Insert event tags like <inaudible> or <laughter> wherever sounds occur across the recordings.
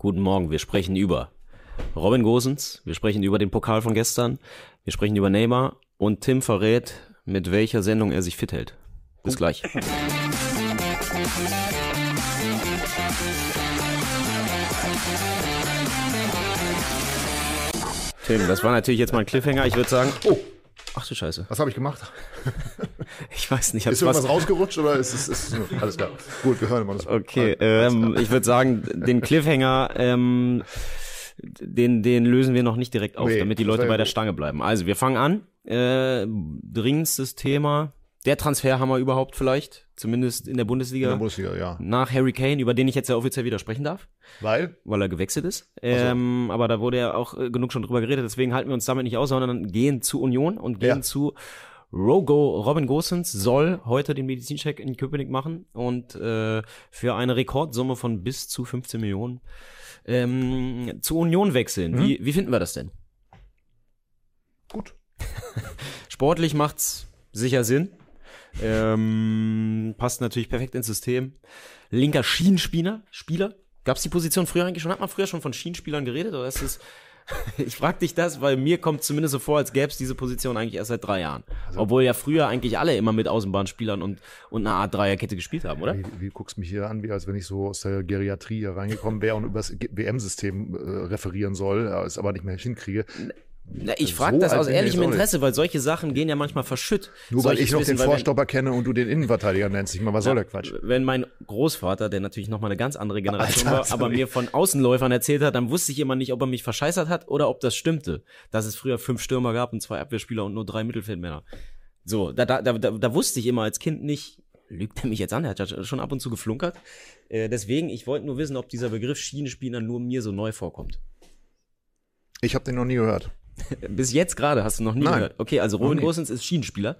Guten Morgen, wir sprechen über Robin Gosens, wir sprechen über den Pokal von gestern, wir sprechen über Neymar und Tim verrät, mit welcher Sendung er sich fit hält. Bis gleich. Tim, das war natürlich jetzt mal ein Cliffhanger. Ich würde sagen, Oh, ach du Scheiße. was habe ich gemacht? <laughs> Ich weiß nicht, ich Ist irgendwas was, rausgerutscht oder ist es ist, ist, alles klar? Gut, wir hören immer das. Okay, ähm, ich würde sagen, den Cliffhanger, ähm, den, den lösen wir noch nicht direkt auf, Nee, damit die Leute bei der. Stange bleiben. Also, wir fangen an. Äh, dringendstes Thema. Der Transferhammer überhaupt vielleicht, zumindest in der in Bundesliga. der Bundesliga, ja. nach Harry Kane, über den ich jetzt ja offiziell widersprechen darf, Weil? weil er gewechselt ist. Ähm, aber da wurde ja auch äh, genug schon drüber geredet, deswegen halten wir uns damit nicht aus, sondern gehen zu Union und gehen Ja. zu Rogo. Robin Gosens soll heute den Medizincheck in Köpenick machen und äh, für eine Rekordsumme von bis zu 15 Millionen ähm, zu Union wechseln. Mhm. Wie, wie finden wir das denn? Gut. <laughs> Sportlich macht's sicher Sinn. Ähm, passt natürlich perfekt ins System. Linker Schienenspieler, Spieler. Gab's die Position früher eigentlich schon? Hat man früher schon von Schienenspielern geredet? Oder ist es, <laughs> ich frag dich das, weil mir kommt zumindest so vor, als gäb's diese Position eigentlich erst seit drei Jahren. Obwohl ja früher eigentlich alle immer mit Außenbahnspielern und, und einer Art Dreierkette gespielt haben, oder? Wie, wie guckst mich hier an, wie als wenn ich so aus der Geriatrie hier reingekommen wäre und über das WM-System äh, referieren soll, äh, es aber nicht mehr hinkriege. Na, ich frage So das aus ehrlichem. Interesse, weil solche Sachen gehen ja manchmal verschütt. Nur weil Solches ich noch Wissen, den weil wenn- Vorstopper kenne und du den Innenverteidiger nennst. Ich meine, was soll der Quatsch? Wenn mein Großvater, der natürlich noch mal eine ganz andere Generation Alter, war, aber mir von Außenläufern erzählt hat, dann wusste ich immer nicht, ob er mich verscheißert hat oder ob das stimmte. Dass es früher fünf Stürmer gab und zwei Abwehrspieler und nur drei Mittelfeldmänner. So, da, da, da, da, da wusste ich immer als Kind nicht, lügt er mich jetzt an, er hat ja schon ab und zu geflunkert. Äh, deswegen, ich wollte nur wissen, ob dieser Begriff Schienenspieler nur mir so neu vorkommt. Ich habe den noch nie gehört. <laughs> Bis jetzt gerade hast du noch nie Nein, gehört. Okay, also Robin. Gosens ist Schienenspieler.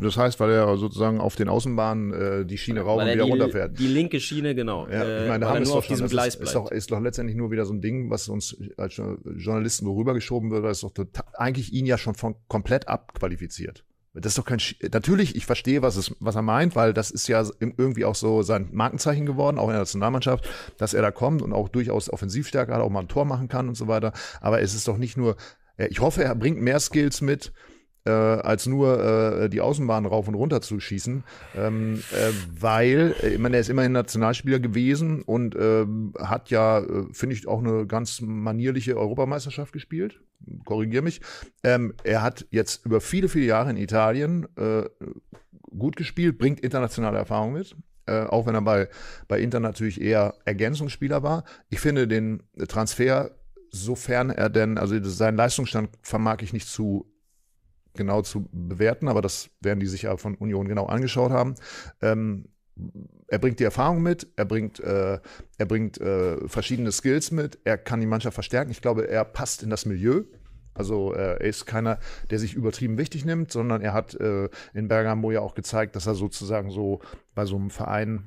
Das heißt, weil er sozusagen auf den Außenbahnen äh, die Schiene rauf und er wieder die, runterfährt. die linke Schiene, genau. Ja, äh, ich meine, da haben nur auf schon. diesem Das Gleis ist, ist, doch, ist doch letztendlich nur wieder so ein Ding, was uns als Jo- Journalisten so rübergeschoben wird, weil es doch total, eigentlich ihn ja schon von komplett abqualifiziert. Das ist doch kein, Sch- natürlich, ich verstehe, was es, was er meint, weil das ist ja irgendwie auch so sein Markenzeichen geworden, auch in der Nationalmannschaft, dass er da kommt und auch durchaus Offensivstärke hat, auch mal ein Tor machen kann und so weiter. Aber es ist doch nicht nur, äh, ich hoffe, er bringt mehr Skills mit, äh, als nur äh, die Außenbahn rauf und runter zu schießen, ähm, äh, weil, äh, ich meine, er ist immerhin Nationalspieler gewesen und ähm, hat ja, äh, finde ich, auch eine ganz manierliche Europameisterschaft gespielt. Korrigier mich. Ähm, er hat jetzt über viele, viele Jahre in Italien äh, gut gespielt, bringt internationale Erfahrung mit. Auch wenn er bei, bei Inter natürlich eher Ergänzungsspieler war. Ich finde den Transfer, sofern er denn, also seinen Leistungsstand vermag ich nicht zu genau zu bewerten, aber das werden die sich ja von Union genau angeschaut haben. Ähm, er bringt die Erfahrung mit, er bringt, äh, er bringt äh, verschiedene Skills mit, er kann die Mannschaft verstärken. Ich glaube, er passt in das Milieu. Also äh, er ist keiner, der sich übertrieben wichtig nimmt, sondern er hat äh, in Bergamo ja auch gezeigt, dass er sozusagen so bei so einem Verein,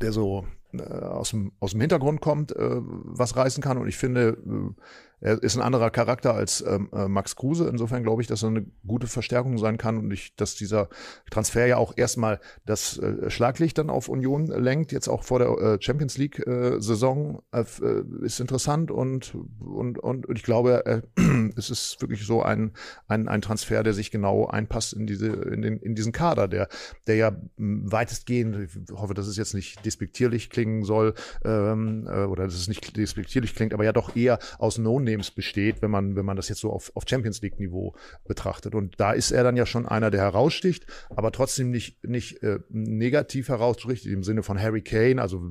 der so aus, dem, aus dem Hintergrund kommt, äh, was reißen kann. Und ich finde, äh, er ist ein anderer Charakter als ähm, äh, Max Kruse. Insofern glaube ich, dass er eine gute Verstärkung sein kann und ich, dass dieser Transfer ja auch erstmal das äh, Schlaglicht dann auf Union lenkt, jetzt auch vor der äh, Champions League äh, Saison äh, äh, ist interessant und, und, und, und ich glaube, <clears throat> es ist wirklich so ein, ein, ein Transfer, der sich genau einpasst in diese, in den, in diesen Kader, der, der ja weitestgehend, ich hoffe, dass es jetzt nicht despektierlich klingen soll, ähm, äh, oder dass es nicht despektierlich klingt, aber ja doch eher aus No-Names besteht, wenn man, wenn man das jetzt so auf, auf Champions League Niveau betrachtet. Und da ist er dann ja schon einer, der heraussticht, aber trotzdem nicht, nicht äh, negativ heraussticht im Sinne von Harry Kane, also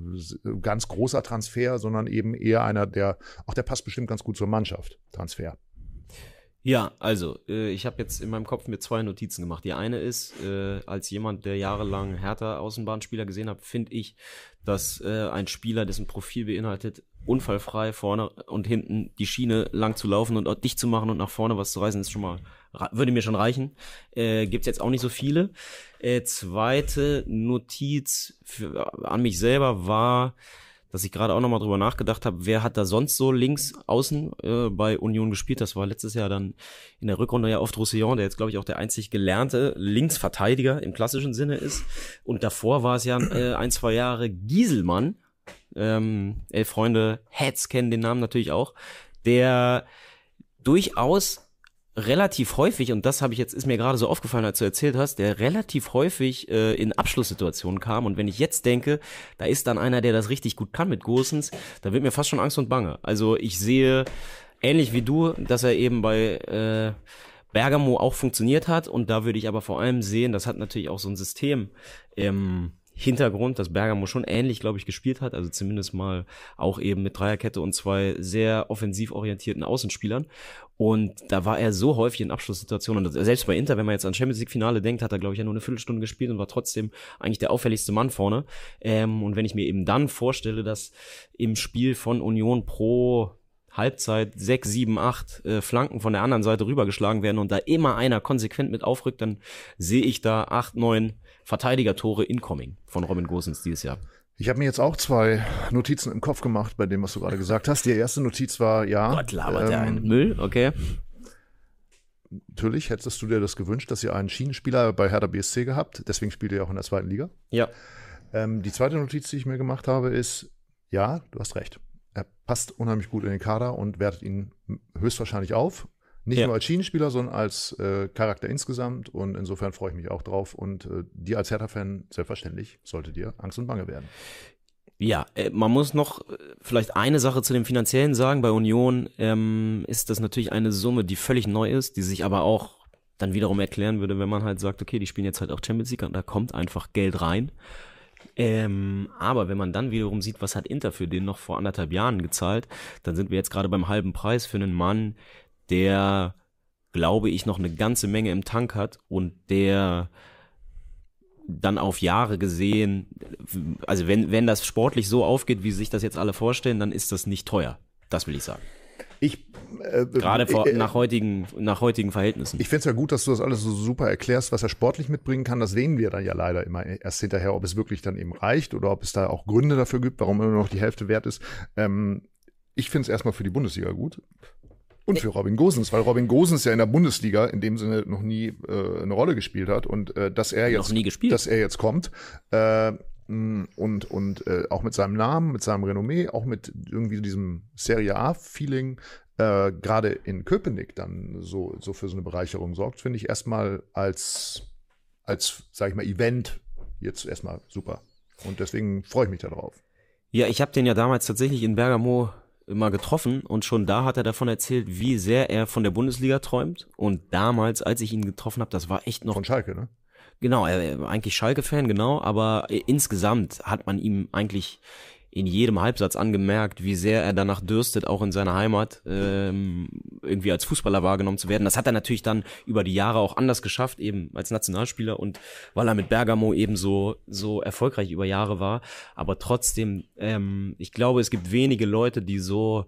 ganz großer Transfer, sondern eben eher einer, der, auch der passt bestimmt ganz gut zur Mannschaft, Transfer. Ja, also, äh, ich habe jetzt in meinem Kopf mir zwei Notizen gemacht. Die eine ist, äh, als jemand, der jahrelang Hertha Außenbahnspieler gesehen hat, finde ich, dass äh, ein Spieler, dessen Profil beinhaltet, unfallfrei vorne und hinten die Schiene lang zu laufen und dicht zu machen und nach vorne was zu reißen, ist schon mal, würde mir schon reichen. Äh, gibt's jetzt auch nicht so viele. Äh, zweite Notiz für, an mich selber war, dass ich gerade auch nochmal drüber nachgedacht habe, wer hat da sonst so links außen äh, bei Union gespielt? Das war letztes Jahr dann in der Rückrunde ja oft Roussillon, der jetzt, glaube ich, auch der einzig gelernte Linksverteidiger im klassischen Sinne ist. Und davor war es ja äh, ein, zwei Jahre Gieselmann, ähm, Elf Freunde, Heads kennen den Namen natürlich auch, der durchaus relativ häufig, und das habe ich jetzt, ist mir gerade so aufgefallen, als du erzählt hast, der relativ häufig äh, in Abschlusssituationen kam. Und wenn ich jetzt denke, da ist dann einer, der das richtig gut kann mit Gosens, da wird mir fast schon Angst und Bange. Also ich sehe, ähnlich wie du, dass er eben bei äh, Bergamo auch funktioniert hat. Und da würde ich aber vor allem sehen, das hat natürlich auch so ein System. Ähm, Hintergrund, dass Bergamo schon ähnlich, glaube ich, gespielt hat, also zumindest mal auch eben mit Dreierkette und zwei sehr offensiv orientierten Außenspielern. Und da war er so häufig in Abschlusssituationen. Und selbst bei Inter, wenn man jetzt an Champions League Finale denkt, hat er, glaube ich, ja nur eine Viertelstunde gespielt und war trotzdem eigentlich der auffälligste Mann vorne. Ähm, und wenn ich mir eben dann vorstelle, dass im Spiel von Union pro Halbzeit sechs, sieben, acht äh, Flanken von der anderen Seite rübergeschlagen werden und da immer einer konsequent mit aufrückt, dann sehe ich da acht, neun Verteidiger-Tore incoming von Robin Gosens dieses Jahr. Ich habe mir jetzt auch zwei Notizen im Kopf gemacht bei dem, was du gerade gesagt hast. Die erste Notiz war, ja. Gott, labert ähm, der einen Müll, okay. Natürlich hättest du dir das gewünscht, dass ihr einen Schienenspieler bei Hertha BSC gehabt. Deswegen spielt ihr auch in der zweiten Liga. Ja. Ähm, die zweite Notiz, die ich mir gemacht habe, ist, ja, du hast recht. Er passt unheimlich gut in den Kader und wertet ihn höchstwahrscheinlich auf. Nicht ja. nur als Schienenspieler, sondern als äh, Charakter insgesamt. Und insofern freue ich mich auch drauf. Und äh, dir als Hertha-Fan, selbstverständlich, sollte dir Angst und Bange werden. Ja, äh, man muss noch äh, vielleicht eine Sache zu dem Finanziellen sagen. Bei Union ähm, ist das natürlich eine Summe, die völlig neu ist, die sich aber auch dann wiederum erklären würde, wenn man halt sagt, okay, die spielen jetzt halt auch Champions League und da kommt einfach Geld rein. Ähm, aber wenn man dann wiederum sieht, was hat Inter für den noch vor anderthalb Jahren gezahlt, dann sind wir jetzt gerade beim halben Preis für einen Mann, der, glaube ich, noch eine ganze Menge im Tank hat und der dann auf Jahre gesehen, also wenn, wenn das sportlich so aufgeht, wie sich das jetzt alle vorstellen, dann ist das nicht teuer. Das will ich sagen. Ich, äh, Gerade vor, äh, nach, heutigen, nach heutigen Verhältnissen. Ich finde es ja gut, dass du das alles so super erklärst, was er sportlich mitbringen kann. Das sehen wir dann ja leider immer erst hinterher, ob es wirklich dann eben reicht oder ob es da auch Gründe dafür gibt, warum er nur noch die Hälfte wert ist. Ähm, ich finde es erstmal für die Bundesliga gut. Und für Robin Gosens, weil Robin Gosens ja in der Bundesliga in dem Sinne noch nie äh, eine Rolle gespielt hat und äh, dass er jetzt, dass er jetzt kommt äh, und und äh, auch mit seinem Namen, mit seinem Renommee, auch mit irgendwie diesem Serie A Feeling äh, gerade in Köpenick dann so so für so eine Bereicherung sorgt, finde ich erstmal als als sag ich mal Event jetzt erstmal super und deswegen freue ich mich darauf. Ja, ich habe den ja damals tatsächlich in Bergamo mal getroffen und schon da hat er davon erzählt, wie sehr er von der Bundesliga träumt. Und damals, als ich ihn getroffen habe, das war echt noch. Von Schalke, ne? Genau, er war eigentlich Schalke-Fan, genau, aber insgesamt hat man ihm eigentlich in jedem Halbsatz angemerkt, wie sehr er danach dürstet, auch in seiner Heimat ähm, irgendwie als Fußballer wahrgenommen zu werden. Das hat er natürlich dann über die Jahre auch anders geschafft, eben als Nationalspieler und weil er mit Bergamo eben so, so erfolgreich über Jahre war. Aber trotzdem, ähm, ich glaube, es gibt wenige Leute, die so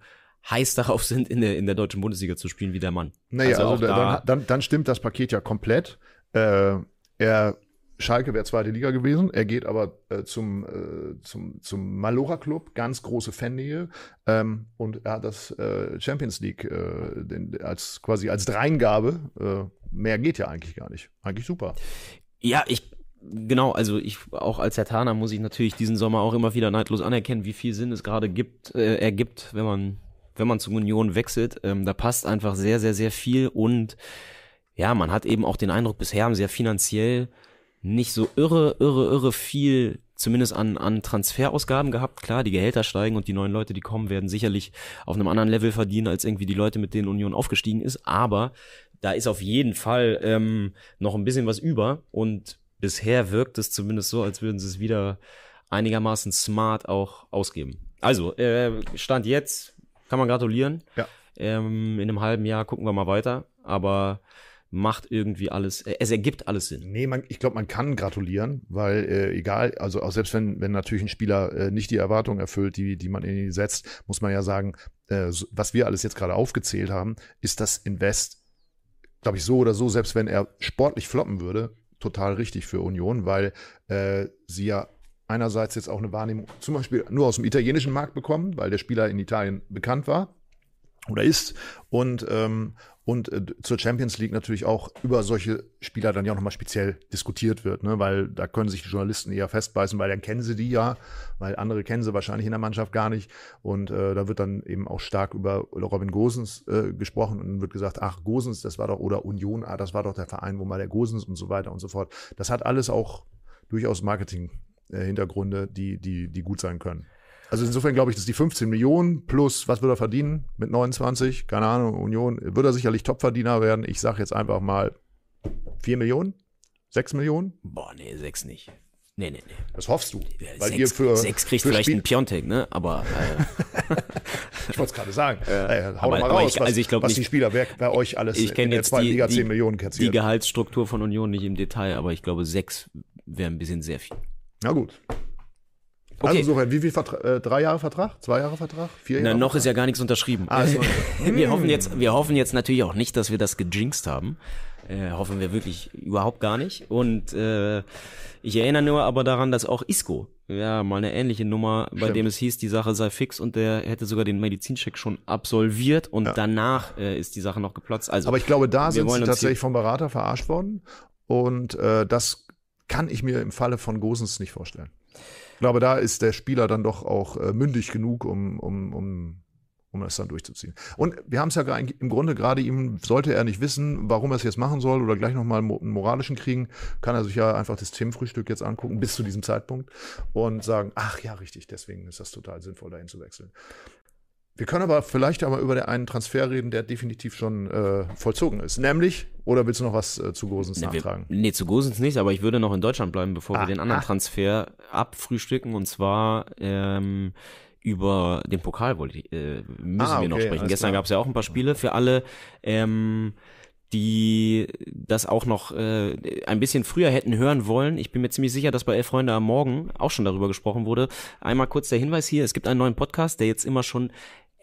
heiß <laughs> darauf sind, in der, in der deutschen Bundesliga zu spielen wie der Mann. Naja, also, also da, dann, dann stimmt das Paket ja komplett. Äh, er Schalke wäre zweite Liga gewesen. Er geht aber äh, zum, äh, zum, zum Malora Club, ganz große Fannähe. Ähm, und er hat das äh, Champions League äh, den, als quasi als Dreingabe. Äh, mehr geht ja eigentlich gar nicht. Eigentlich super. Ja, ich genau, also ich auch als Hertaner muss ich natürlich diesen Sommer auch immer wieder neidlos anerkennen, wie viel Sinn es gerade gibt, äh, ergibt, wenn man wenn man zur Union wechselt. Ähm, da passt einfach sehr, sehr, sehr viel und ja, man hat eben auch den Eindruck, bisher haben sie ja finanziell nicht so irre, irre, irre viel zumindest an, an Transferausgaben gehabt. Klar, die Gehälter steigen und die neuen Leute, die kommen, werden sicherlich auf einem anderen Level verdienen, als irgendwie die Leute, mit denen Union aufgestiegen ist. Aber da ist auf jeden Fall ähm, noch ein bisschen was über und bisher wirkt es zumindest so, als würden sie es wieder einigermaßen smart auch ausgeben. Also, äh, Stand jetzt, kann man gratulieren. Ja. Ähm, in einem halben Jahr gucken wir mal weiter. Aber macht irgendwie alles, es ergibt alles Sinn. Nee, man, ich glaube, man kann gratulieren, weil äh, egal, also auch selbst wenn, wenn natürlich ein Spieler äh, nicht die Erwartungen erfüllt, die, die man in ihn setzt, muss man ja sagen, äh, was wir alles jetzt gerade aufgezählt haben, ist das Invest, glaube ich, so oder so, selbst wenn er sportlich floppen würde, total richtig für Union, weil äh, sie ja einerseits jetzt auch eine Wahrnehmung zum Beispiel nur aus dem italienischen Markt bekommen, weil der Spieler in Italien bekannt war oder ist und, ähm, und äh, zur Champions League natürlich auch über solche Spieler dann ja auch nochmal speziell diskutiert wird, ne? weil da können sich die Journalisten eher festbeißen, weil dann kennen sie die ja, weil andere kennen sie wahrscheinlich in der Mannschaft gar nicht und äh, da wird dann eben auch stark über Robin Gosens äh, gesprochen und wird gesagt, ach Gosens, das war doch, oder Union, ah, das war doch der Verein, wo mal der Gosens und so weiter und so fort. Das hat alles auch durchaus Marketing-Hintergründe, die, die, die gut sein können. Also insofern glaube ich, dass die 15 Millionen plus, was würde er verdienen mit 29? Keine Ahnung, Union, wird er sicherlich Topverdiener werden. Ich sage jetzt einfach mal 4 Millionen? 6 Millionen? Boah, nee, 6 nicht. Nee, nee, nee. Das hoffst du. Ja, weil sechs, ihr für, sechs kriegt für vielleicht Spiel ein Piontek, ne? Aber äh, <laughs> ich wollte es gerade sagen. Ey, hau aber- doch mal raus, ich- was, also ich was nicht- die Spieler, wer, wer euch alles ich in kenne der jetzt zweiten die, Liga die, 10 Millionen die kassiert. Gehaltsstruktur von Union nicht im Detail, aber ich glaube, 6 wäre ein bisschen sehr viel. Na gut. Okay. Also insofern, wie viel Vertrag? Äh, drei Jahre Vertrag? Zwei Jahre Vertrag? Vier Na, Jahre? noch ist ja gar nichts unterschrieben. Ah, noch- <laughs> wir, hoffen jetzt, wir hoffen jetzt natürlich auch nicht, dass wir das gejinxt haben. Äh, hoffen wir wirklich überhaupt gar nicht. Und äh, ich erinnere nur aber daran, dass auch Isco, ja, mal eine ähnliche Nummer, bei Stimmt. dem es hieß, die Sache sei fix und der hätte sogar den Medizincheck schon absolviert und danach äh, ist die Sache noch geplatzt. Also, Aber ich glaube, da sind sie tatsächlich vom Berater verarscht worden. Und äh, das kann ich mir im Falle von Gosens nicht vorstellen. Glaube, da ist der Spieler dann doch auch äh, mündig genug, um, um, um, um das dann durchzuziehen. Und wir haben es ja im Grunde gerade ihm, sollte er nicht wissen, warum er es jetzt machen soll oder gleich nochmal einen moralischen kriegen, kann er sich ja einfach das Themenfrühstück jetzt angucken, bis zu diesem Zeitpunkt und sagen, ach ja, richtig, deswegen ist das total sinnvoll, dahin zu wechseln. Wir können aber vielleicht aber über den einen Transfer reden, der definitiv schon äh, vollzogen ist. Nämlich, oder willst du noch was äh, zu Gosens Ne, wir, nachtragen? nee, zu Gosens nicht, aber ich würde noch in Deutschland bleiben, bevor Ah, wir den anderen ah. Transfer abfrühstücken. Und zwar ähm, über den Pokal äh, müssen Ah, wir noch okay, sprechen. Gestern gab es ja auch ein paar Spiele für alle. Ähm, die das auch noch äh, ein bisschen früher hätten hören wollen. Ich bin mir ziemlich sicher, dass bei Elf Freunde am Morgen auch schon darüber gesprochen wurde. Einmal kurz der Hinweis hier, es gibt einen neuen Podcast, der jetzt immer schon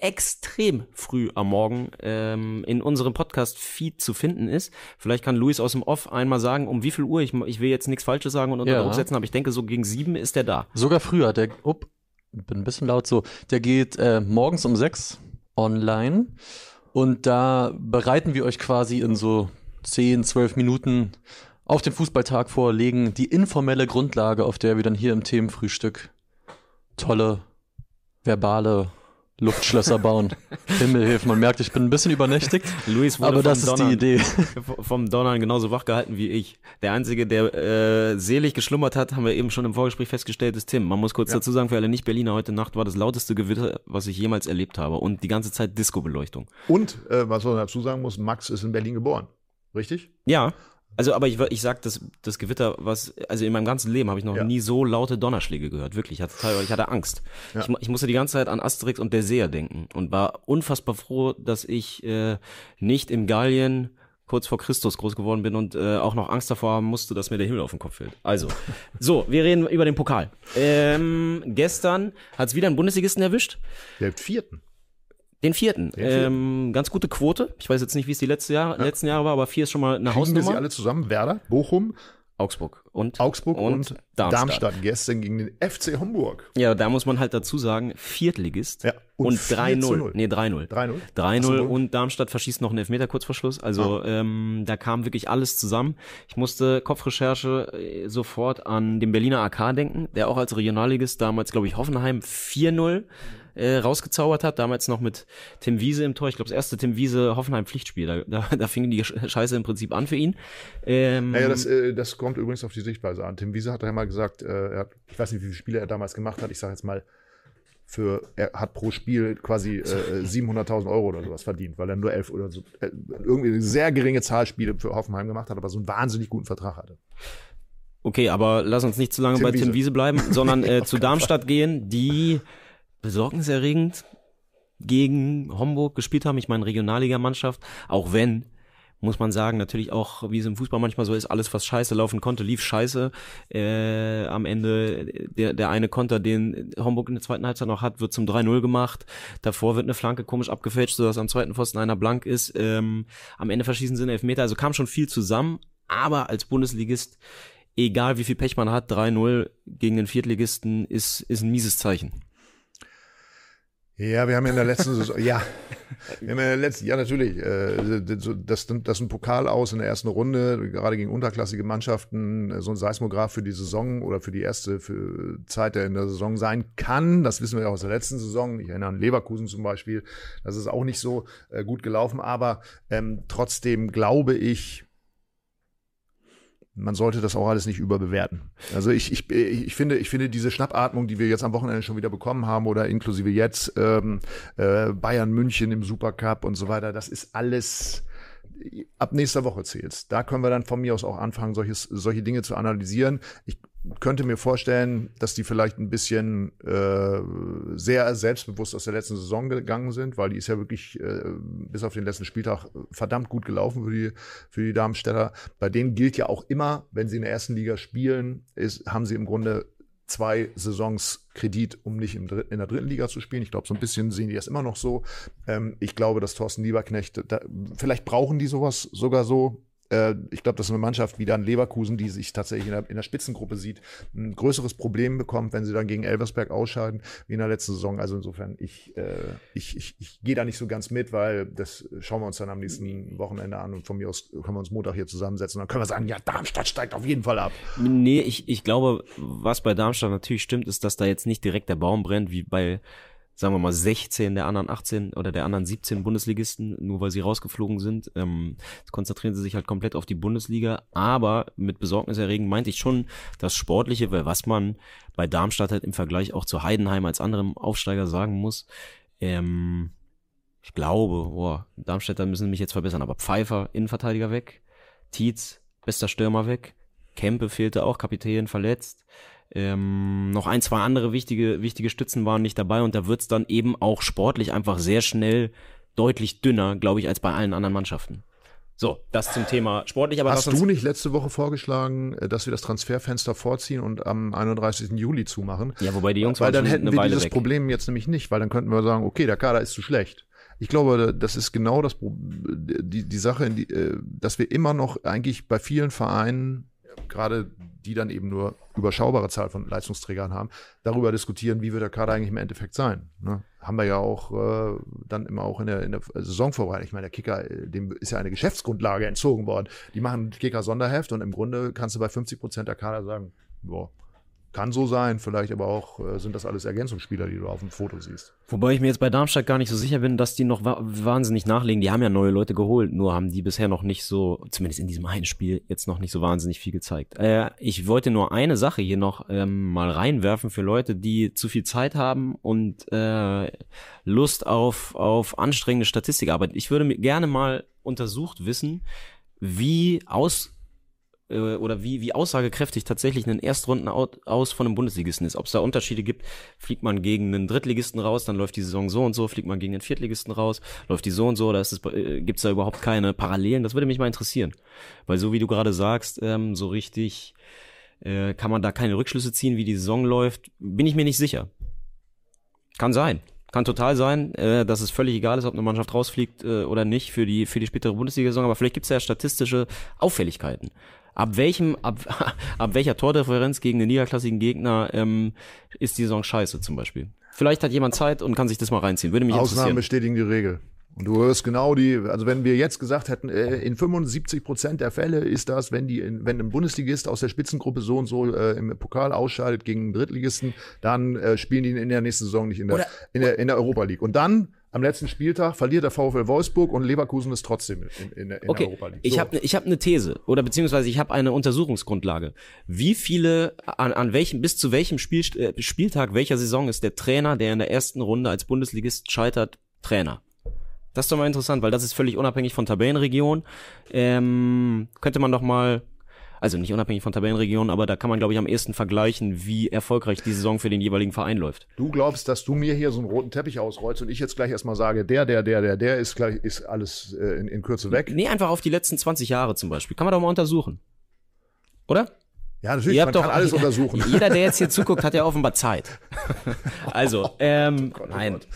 extrem früh am Morgen ähm, in unserem Podcast-Feed zu finden ist. Vielleicht kann Luis aus dem Off einmal sagen, um wie viel Uhr, ich, ich will jetzt nichts Falsches sagen und unter Ja. Druck setzen, aber ich denke, so gegen sieben ist der da. Sogar früher, der, up, bin ein bisschen laut so, der geht äh, morgens um sechs online und da bereiten wir euch quasi in so 10, 12 Minuten auf den Fußballtag vor, legen die informelle Grundlage, auf der wir dann hier im Themenfrühstück tolle verbale Luftschlösser bauen. Himmel hilf, man merkt, ich bin ein bisschen übernächtigt, Luis wurde aber vom das ist die Donnern- Idee. vom Donnern genauso wach gehalten wie ich. Der Einzige, der äh, selig geschlummert hat, haben wir eben schon im Vorgespräch festgestellt, ist Tim. Man muss kurz dazu sagen, für alle Nicht-Berliner, heute Nacht war das lauteste Gewitter, was ich jemals erlebt habe. Und die ganze Zeit Disco-Beleuchtung. Und, äh, was man dazu sagen muss, Max ist in Berlin geboren. Richtig? Ja, also aber ich, ich sag, das, das Gewitter, was, also in meinem ganzen Leben habe ich noch Ja. nie so laute Donnerschläge gehört. Wirklich, ich hatte ich hatte Angst. Ja. Ich, ich musste die ganze Zeit an Asterix und der Seher denken und war unfassbar froh, dass ich äh, nicht im Gallien kurz vor Christus groß geworden bin und äh, auch noch Angst davor haben musste, dass mir der Himmel auf den Kopf fällt. Also, <laughs> so, wir reden über den Pokal. Ähm, gestern hat es wieder einen Bundesligisten erwischt. Der vierten. Den vierten. Den vierten. Ähm, ganz gute Quote. Ich weiß jetzt nicht, wie es die letzte Jahr, letzten Jahre war, aber vier ist schon mal eine Kriegen wir sie Hausnummer. alle zusammen? Werder, Bochum, Augsburg und Augsburg und, Und Darmstadt. Darmstadt. Gestern gegen den FC Hamburg. Ja, da muss man halt dazu sagen, Viertligist Ja, und und, 4 zu 0. 3-0. Nee, 3-0. 3-0. 3-0 Ach so. und Darmstadt verschießt noch einen Elfmeter kurz vor Schluss. Also ähm, da kam wirklich alles zusammen. Ich musste Kopfrecherche äh, sofort an den Berliner AK denken, der auch als Regionalligist damals, glaube ich, Hoffenheim 4-0 äh, rausgezaubert hat. Damals noch mit Tim Wiese im Tor. Ich glaube, das erste Tim Wiese Hoffenheim Pflichtspiel. Da, da, da fing die Scheiße im Prinzip an für ihn. Ähm, Naja, das, äh, das kommt übrigens auf die Sichtweise an. Tim Wiese hat ja mal gesagt, äh, hat, ich weiß nicht, wie viele Spiele er damals gemacht hat. Ich sage jetzt mal, für, er hat pro Spiel quasi äh, <laughs> äh, 700.000 Euro oder sowas verdient, weil er nur elf oder so, äh, irgendwie eine sehr geringe Zahl Spiele für Hoffenheim gemacht hat, aber so einen wahnsinnig guten Vertrag hatte. Okay, aber lass uns nicht zu lange Tim bei Wiese. Tim Wiese bleiben, sondern <laughs> äh, zu Darmstadt gehen, die besorgniserregend gegen Homburg gespielt haben. Ich meine Regionalligamannschaft, auch wenn muss man sagen, natürlich auch, wie es im Fußball manchmal so ist, alles, was scheiße laufen konnte, lief scheiße. Äh, am Ende, der, der eine Konter, den Homburg in der zweiten Halbzeit noch hat, wird zum 3-0 gemacht. Davor wird eine Flanke komisch abgefälscht, sodass am zweiten Pfosten einer blank ist. Ähm, am Ende verschießen sie einen Elfmeter. Also kam schon viel zusammen. Aber als Bundesligist, egal wie viel Pech man hat, 3-0 gegen den Viertligisten ist, ist ein mieses Zeichen. Ja, wir haben ja in der letzten Saison, ja, <laughs> wir haben ja in der letzten, ja natürlich, äh, das, das ein Pokal aus in der ersten Runde, gerade gegen unterklassige Mannschaften, so ein Seismograph für die Saison oder für die erste für Zeit der in der Saison sein kann. Das wissen wir ja aus der letzten Saison. Ich erinnere an Leverkusen zum Beispiel. Das ist auch nicht so äh, gut gelaufen, aber ähm, trotzdem glaube ich, man sollte das auch alles nicht überbewerten. Also ich, ich, ich, finde, ich finde diese Schnappatmung, die wir jetzt am Wochenende schon wieder bekommen haben oder inklusive jetzt ähm, äh, Bayern München im Supercup und so weiter, das ist alles ab nächster Woche zählt's. Da können wir dann von mir aus auch anfangen, solches, solche Dinge zu analysieren. Ich könnte mir vorstellen, dass die vielleicht ein bisschen äh, sehr selbstbewusst aus der letzten Saison gegangen sind, weil die ist ja wirklich äh, bis auf den letzten Spieltag verdammt gut gelaufen für die, für die Darmstädter. Bei denen gilt ja auch immer, wenn sie in der ersten Liga spielen, ist, haben sie im Grunde zwei Saisons Kredit, um nicht in der dritten Liga zu spielen. Ich glaube, so ein bisschen sehen die das immer noch so. Ähm, ich glaube, dass Thorsten Lieberknecht, da, vielleicht brauchen die sowas sogar so. Äh, ich glaube, dass eine Mannschaft wie dann Leverkusen, die sich tatsächlich in der, in der, Spitzengruppe sieht, ein größeres Problem bekommt, wenn sie dann gegen Elversberg ausscheiden, wie in der letzten Saison. Also insofern, ich, äh, ich, ich, ich gehe da nicht so ganz mit, weil das schauen wir uns dann am nächsten Wochenende an und von mir aus können wir uns Montag hier zusammensetzen und dann können wir sagen, ja, Darmstadt steigt auf jeden Fall ab. Nee, ich, ich glaube, was bei Darmstadt natürlich stimmt, ist, dass da jetzt nicht direkt der Baum brennt, wie bei sagen wir mal 16 der anderen 18 oder der anderen 17 Bundesligisten, nur weil sie rausgeflogen sind. Ähm, konzentrieren sie sich halt komplett auf die Bundesliga. Aber mit Besorgniserregen meinte ich schon das Sportliche, weil was man bei Darmstadt halt im Vergleich auch zu Heidenheim als anderem Aufsteiger sagen muss, ähm, ich glaube, boah, Darmstädter müssen mich jetzt verbessern, aber Pfeiffer, Innenverteidiger weg, Tietz, bester Stürmer weg, Kempe fehlte auch, Kapitän verletzt. Ähm, noch ein, zwei andere wichtige, wichtige Stützen waren nicht dabei und da wird's dann eben auch sportlich einfach sehr schnell deutlich dünner, glaube ich, als bei allen anderen Mannschaften. So, das zum Thema sportlich. Aber Hast du nicht letzte Woche vorgeschlagen, äh, dass wir das Transferfenster vorziehen und am 31. Juli zumachen? Ja, wobei die Jungs Weil dann hätten wir dieses weg. Problem jetzt nämlich nicht, weil dann könnten wir sagen, okay, der Kader ist zu schlecht. Ich glaube, das ist genau das die, die Sache, die, äh, dass wir immer noch eigentlich bei vielen Vereinen, gerade die dann eben nur überschaubare Zahl von Leistungsträgern haben, darüber diskutieren, wie wird der Kader eigentlich im Endeffekt sein. Ne? Haben wir ja auch äh, dann immer auch in der, in der Saisonvorbereitung. Ich meine, der Kicker, äh, dem ist ja eine Geschäftsgrundlage entzogen worden. Die machen Kicker-Sonderheft und im Grunde kannst du bei 50 Prozent der Kader sagen, boah, kann so sein, vielleicht aber auch äh, sind das alles Ergänzungsspieler, die du auf dem Foto siehst. Wobei ich mir jetzt bei Darmstadt gar nicht so sicher bin, dass die noch wa wahnsinnig nachlegen. Die haben ja neue Leute geholt, nur haben die bisher noch nicht so, zumindest in diesem einen Spiel, jetzt noch nicht so wahnsinnig viel gezeigt. Äh, ich wollte nur eine Sache hier noch ähm, mal reinwerfen für Leute, die zu viel Zeit haben und äh, Lust auf, auf anstrengende Statistikarbeit. Ich würde mir gerne mal untersucht wissen, wie aus äh, oder wie, wie aussagekräftig tatsächlich ein Erstrunden aus von einem Bundesligisten ist. Ob es da Unterschiede gibt, fliegt man gegen einen Drittligisten raus, dann läuft die Saison so und so, fliegt man gegen den Viertligisten raus, läuft die so und so, oder ist es, äh, gibt's da überhaupt keine Parallelen? Das würde mich mal interessieren. Weil so wie du gerade sagst, ähm, so richtig äh, kann man da keine Rückschlüsse ziehen, wie die Saison läuft, bin ich mir nicht sicher. Kann sein. Kann total sein, äh, dass es völlig egal ist, ob eine Mannschaft rausfliegt äh, oder nicht für die, für die spätere Bundesliga-Saison, aber vielleicht gibt es ja statistische Auffälligkeiten ab welchem, ab, <laughs> ab welcher Tordifferenz gegen den niederklassigen Gegner ähm, ist die Saison scheiße zum Beispiel. Vielleicht hat jemand Zeit und kann sich das mal reinziehen. Würde mich Ausnahmen bestätigen die Regel. Und du hörst genau die, also wenn wir jetzt gesagt hätten, äh, in 75 Prozent der Fälle ist das, wenn die, in, wenn ein Bundesligist aus der Spitzengruppe so und so äh, im Pokal ausscheidet gegen einen Drittligisten, dann äh, spielen die in der nächsten Saison nicht in der, in der, in der Europa League. Und dann am letzten Spieltag verliert der VfL Wolfsburg und Leverkusen ist trotzdem in, in, in okay. der Europa League. So. Ich habe ich hab eine These oder beziehungsweise ich habe eine Untersuchungsgrundlage. Wie viele, an, an welchem, bis zu welchem Spiel, äh, Spieltag welcher Saison ist der Trainer, der in der ersten Runde als Bundesligist scheitert, Trainer? Das ist doch mal interessant, weil das ist völlig unabhängig von Tabellenregion. Ähm, könnte man doch mal also nicht unabhängig von Tabellenregionen, aber da kann man, glaube ich, am ehesten vergleichen, wie erfolgreich die Saison für den jeweiligen Verein läuft. Du glaubst, dass du mir hier so einen roten Teppich ausrollst und ich jetzt gleich erstmal sage, der, der, der, der, der ist gleich, ist alles äh, in, in Kürze weg? Nee, einfach auf die letzten 20 Jahre zum Beispiel. Kann man doch mal untersuchen. Oder? Ja, natürlich, Ihr habt man doch, kann alles <laughs> untersuchen. Jeder, der jetzt hier zuguckt, hat ja offenbar Zeit. <laughs> also, ähm, oh Gott, oh nein. Gott.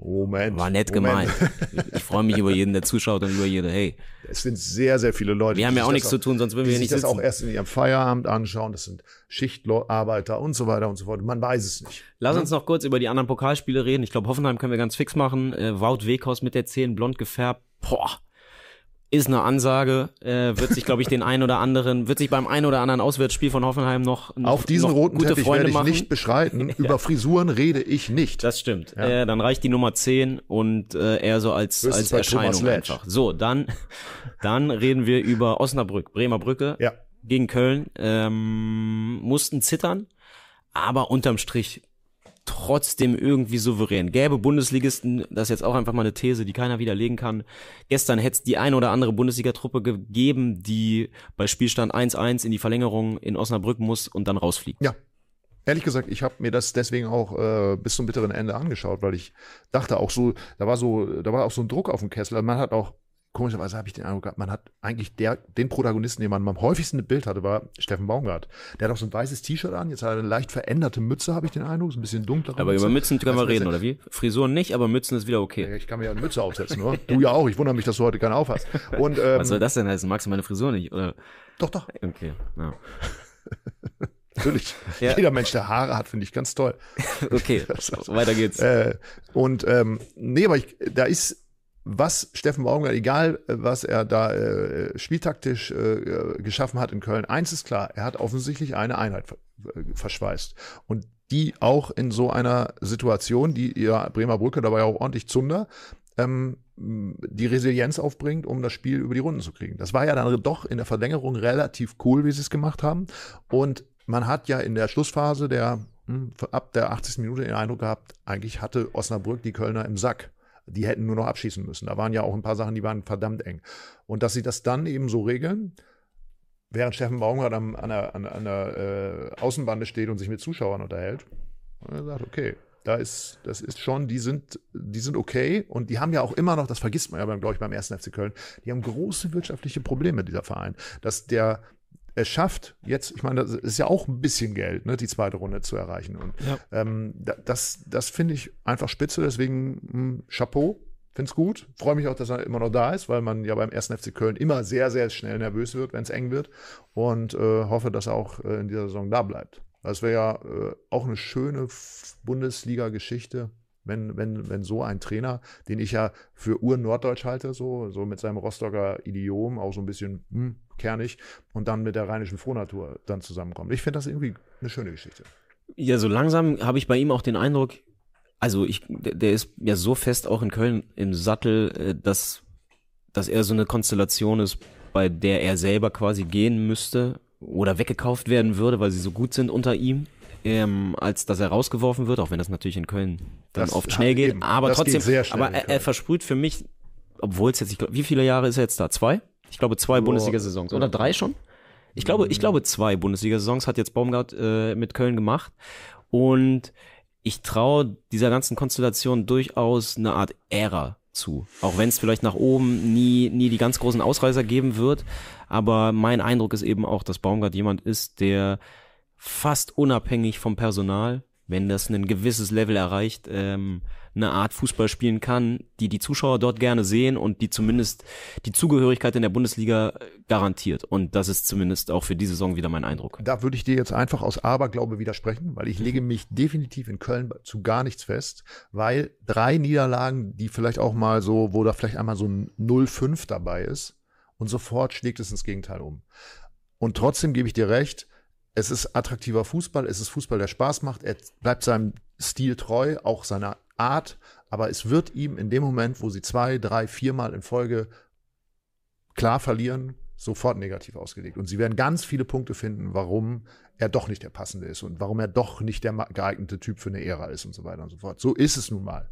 Moment. War nett Moment. gemeint. Ich freue mich über jeden, der zuschaut und über jede, hey. Es sind sehr, sehr viele Leute. Wir haben ja auch das nichts zu tun, sonst würden wir hier nicht das sitzen. auch erst in ihrem Feierabend anschauen. Das sind Schichtarbeiter und so weiter und so fort. Man weiß es nicht. Lass uns noch kurz über die anderen Pokalspiele reden. Ich glaube, Hoffenheim können wir ganz fix machen. Äh, Wout Weghorst mit der 10 blond gefärbt. Boah. Ist eine Ansage, äh, wird sich, glaube ich, den einen oder anderen, wird sich beim einen oder anderen Auswärtsspiel von Hoffenheim noch, noch Auf diesen noch roten gute Teppich Freunde werde ich machen. nicht beschreiten. <laughs> Über Frisuren rede ich nicht. Das stimmt. Äh, dann reicht die Nummer 10 und äh, eher so als, Höchstens als Erscheinung einfach. So, dann, <laughs> dann reden wir über Osnabrück, Bremer Brücke Ja. gegen Köln. Ähm, mussten zittern, aber unterm Strich trotzdem irgendwie souverän. Gäbe Bundesligisten, das ist jetzt auch einfach mal eine These, die keiner widerlegen kann. Gestern hätte es die ein oder andere Bundesligatruppe gegeben, die bei Spielstand 1-1 in die Verlängerung in Osnabrück muss und dann rausfliegt. Ja. Ehrlich gesagt, ich habe mir das deswegen auch äh, bis zum bitteren Ende angeschaut, weil ich dachte auch so, da war so, da war auch so ein Druck auf dem Kessel. Man hat auch, komischerweise habe ich den Eindruck gehabt, man hat eigentlich der, den Protagonisten, den man am häufigsten im Bild hatte, war Steffen Baumgart. Der hat auch so ein weißes T-Shirt an, jetzt hat er eine leicht veränderte Mütze, habe ich den Eindruck, so ein bisschen dunkler. Aber über Mützen können wir reden, oder wie? Frisuren nicht, aber Mützen ist wieder okay. Ich kann mir ja eine Mütze aufsetzen, oder? Du ja auch. Ich wundere mich, dass du heute keine aufhast. Und <laughs> ähm, Was soll das denn heißen? Magst du meine Frisur nicht? Oder? doch, doch, Okay, ja. <laughs> natürlich. <laughs> Ja. Jeder Mensch, der Haare hat, finde ich ganz toll. Okay, weiter geht's. Äh, und ähm, nee, aber ich, da ist was Steffen Baumgart, egal äh, was er da äh, spieltaktisch äh, geschaffen hat in Köln, eins ist klar, er hat offensichtlich eine Einheit äh, verschweißt. Und die auch in so einer Situation, die ja Bremer Brücke dabei auch ordentlich Zunder, ähm, die Resilienz aufbringt, um das Spiel über die Runden zu kriegen. Das war ja dann doch in der Verlängerung relativ cool, wie sie es gemacht haben. Und man hat ja in der Schlussphase der hm, ab der 80. Minute den Eindruck gehabt, eigentlich hatte Osnabrück die Kölner im Sack. Die hätten nur noch abschießen müssen. Da waren ja auch ein paar Sachen, die waren verdammt eng. Und dass sie das dann eben so regeln, während Steffen Baumgart am, an der, an, an der äh, Außenbande steht und sich mit Zuschauern unterhält, und er sagt, okay, da ist, das ist schon, die sind, die sind okay und die haben ja auch immer noch, das vergisst man ja, glaube ich, beim ersten FC Köln, die haben große wirtschaftliche Probleme, dieser Verein. Dass der es schafft, jetzt, ich meine, das ist ja auch ein bisschen Geld, ne, die zweite Runde zu erreichen. Und Ja. ähm, da- das, das finde ich einfach spitze, deswegen mh, Chapeau, find's gut. Freue mich auch, dass er immer noch da ist, weil man ja beim ersten FC Köln immer sehr, sehr schnell nervös wird, wenn es eng wird. Und äh, hoffe, dass er auch äh, in dieser Saison da bleibt. Das wäre ja äh, auch eine schöne Bundesliga-Geschichte, wenn, wenn, wenn so ein Trainer, den ich ja für Ur-Norddeutsch halte, so, so mit seinem Rostocker Idiom, auch so ein bisschen hm, kernig, und dann mit der rheinischen Frohnatur dann zusammenkommt. Ich finde das irgendwie eine schöne Geschichte. Ja, so langsam habe ich bei ihm auch den Eindruck, also ich, der, ist ja so fest auch in Köln im Sattel, äh, dass, dass er so eine Konstellation ist, bei der er selber quasi gehen müsste oder weggekauft werden würde, weil sie so gut sind unter ihm, ähm, als dass er rausgeworfen wird, auch wenn das natürlich in Köln dann Das- oft schnell geht. eben, aber geht trotzdem, schnell aber er, er versprüht für mich, obwohl es jetzt, ich glaub, wie viele Jahre ist er jetzt da? Zwei? Ich glaube zwei Bundesliga-Saisons. Oder drei schon? Ich glaube, ich glaube, zwei Bundesliga-Saisons hat jetzt Baumgart äh, mit Köln gemacht. Und ich traue dieser ganzen Konstellation durchaus eine Art Ära zu. Auch wenn es vielleicht nach oben nie, nie die ganz großen Ausreißer geben wird. Aber mein Eindruck ist eben auch, dass Baumgart jemand ist, der fast unabhängig vom Personal, wenn das ein gewisses Level erreicht, ähm, eine Art Fußball spielen kann, die die Zuschauer dort gerne sehen und die zumindest die Zugehörigkeit in der Bundesliga äh, garantiert. Und das ist zumindest auch für diese Saison wieder mein Eindruck. Da würde ich dir jetzt einfach aus Aberglaube widersprechen, weil ich lege mich definitiv in Köln zu gar nichts fest, weil drei Niederlagen, die vielleicht auch mal so, wo da vielleicht einmal so ein 0-5 dabei ist und sofort schlägt es ins Gegenteil um. Und trotzdem gebe ich dir recht, es ist attraktiver Fußball, es ist Fußball, der Spaß macht, er bleibt seinem Stil treu, auch seiner Art, aber es wird ihm in dem Moment, wo sie zwei, drei, viermal in Folge klar verlieren, sofort negativ ausgelegt. Und sie werden ganz viele Punkte finden, warum er doch nicht der passende ist und warum er doch nicht der geeignete Typ für eine Ära ist und so weiter und so fort. So ist es nun mal.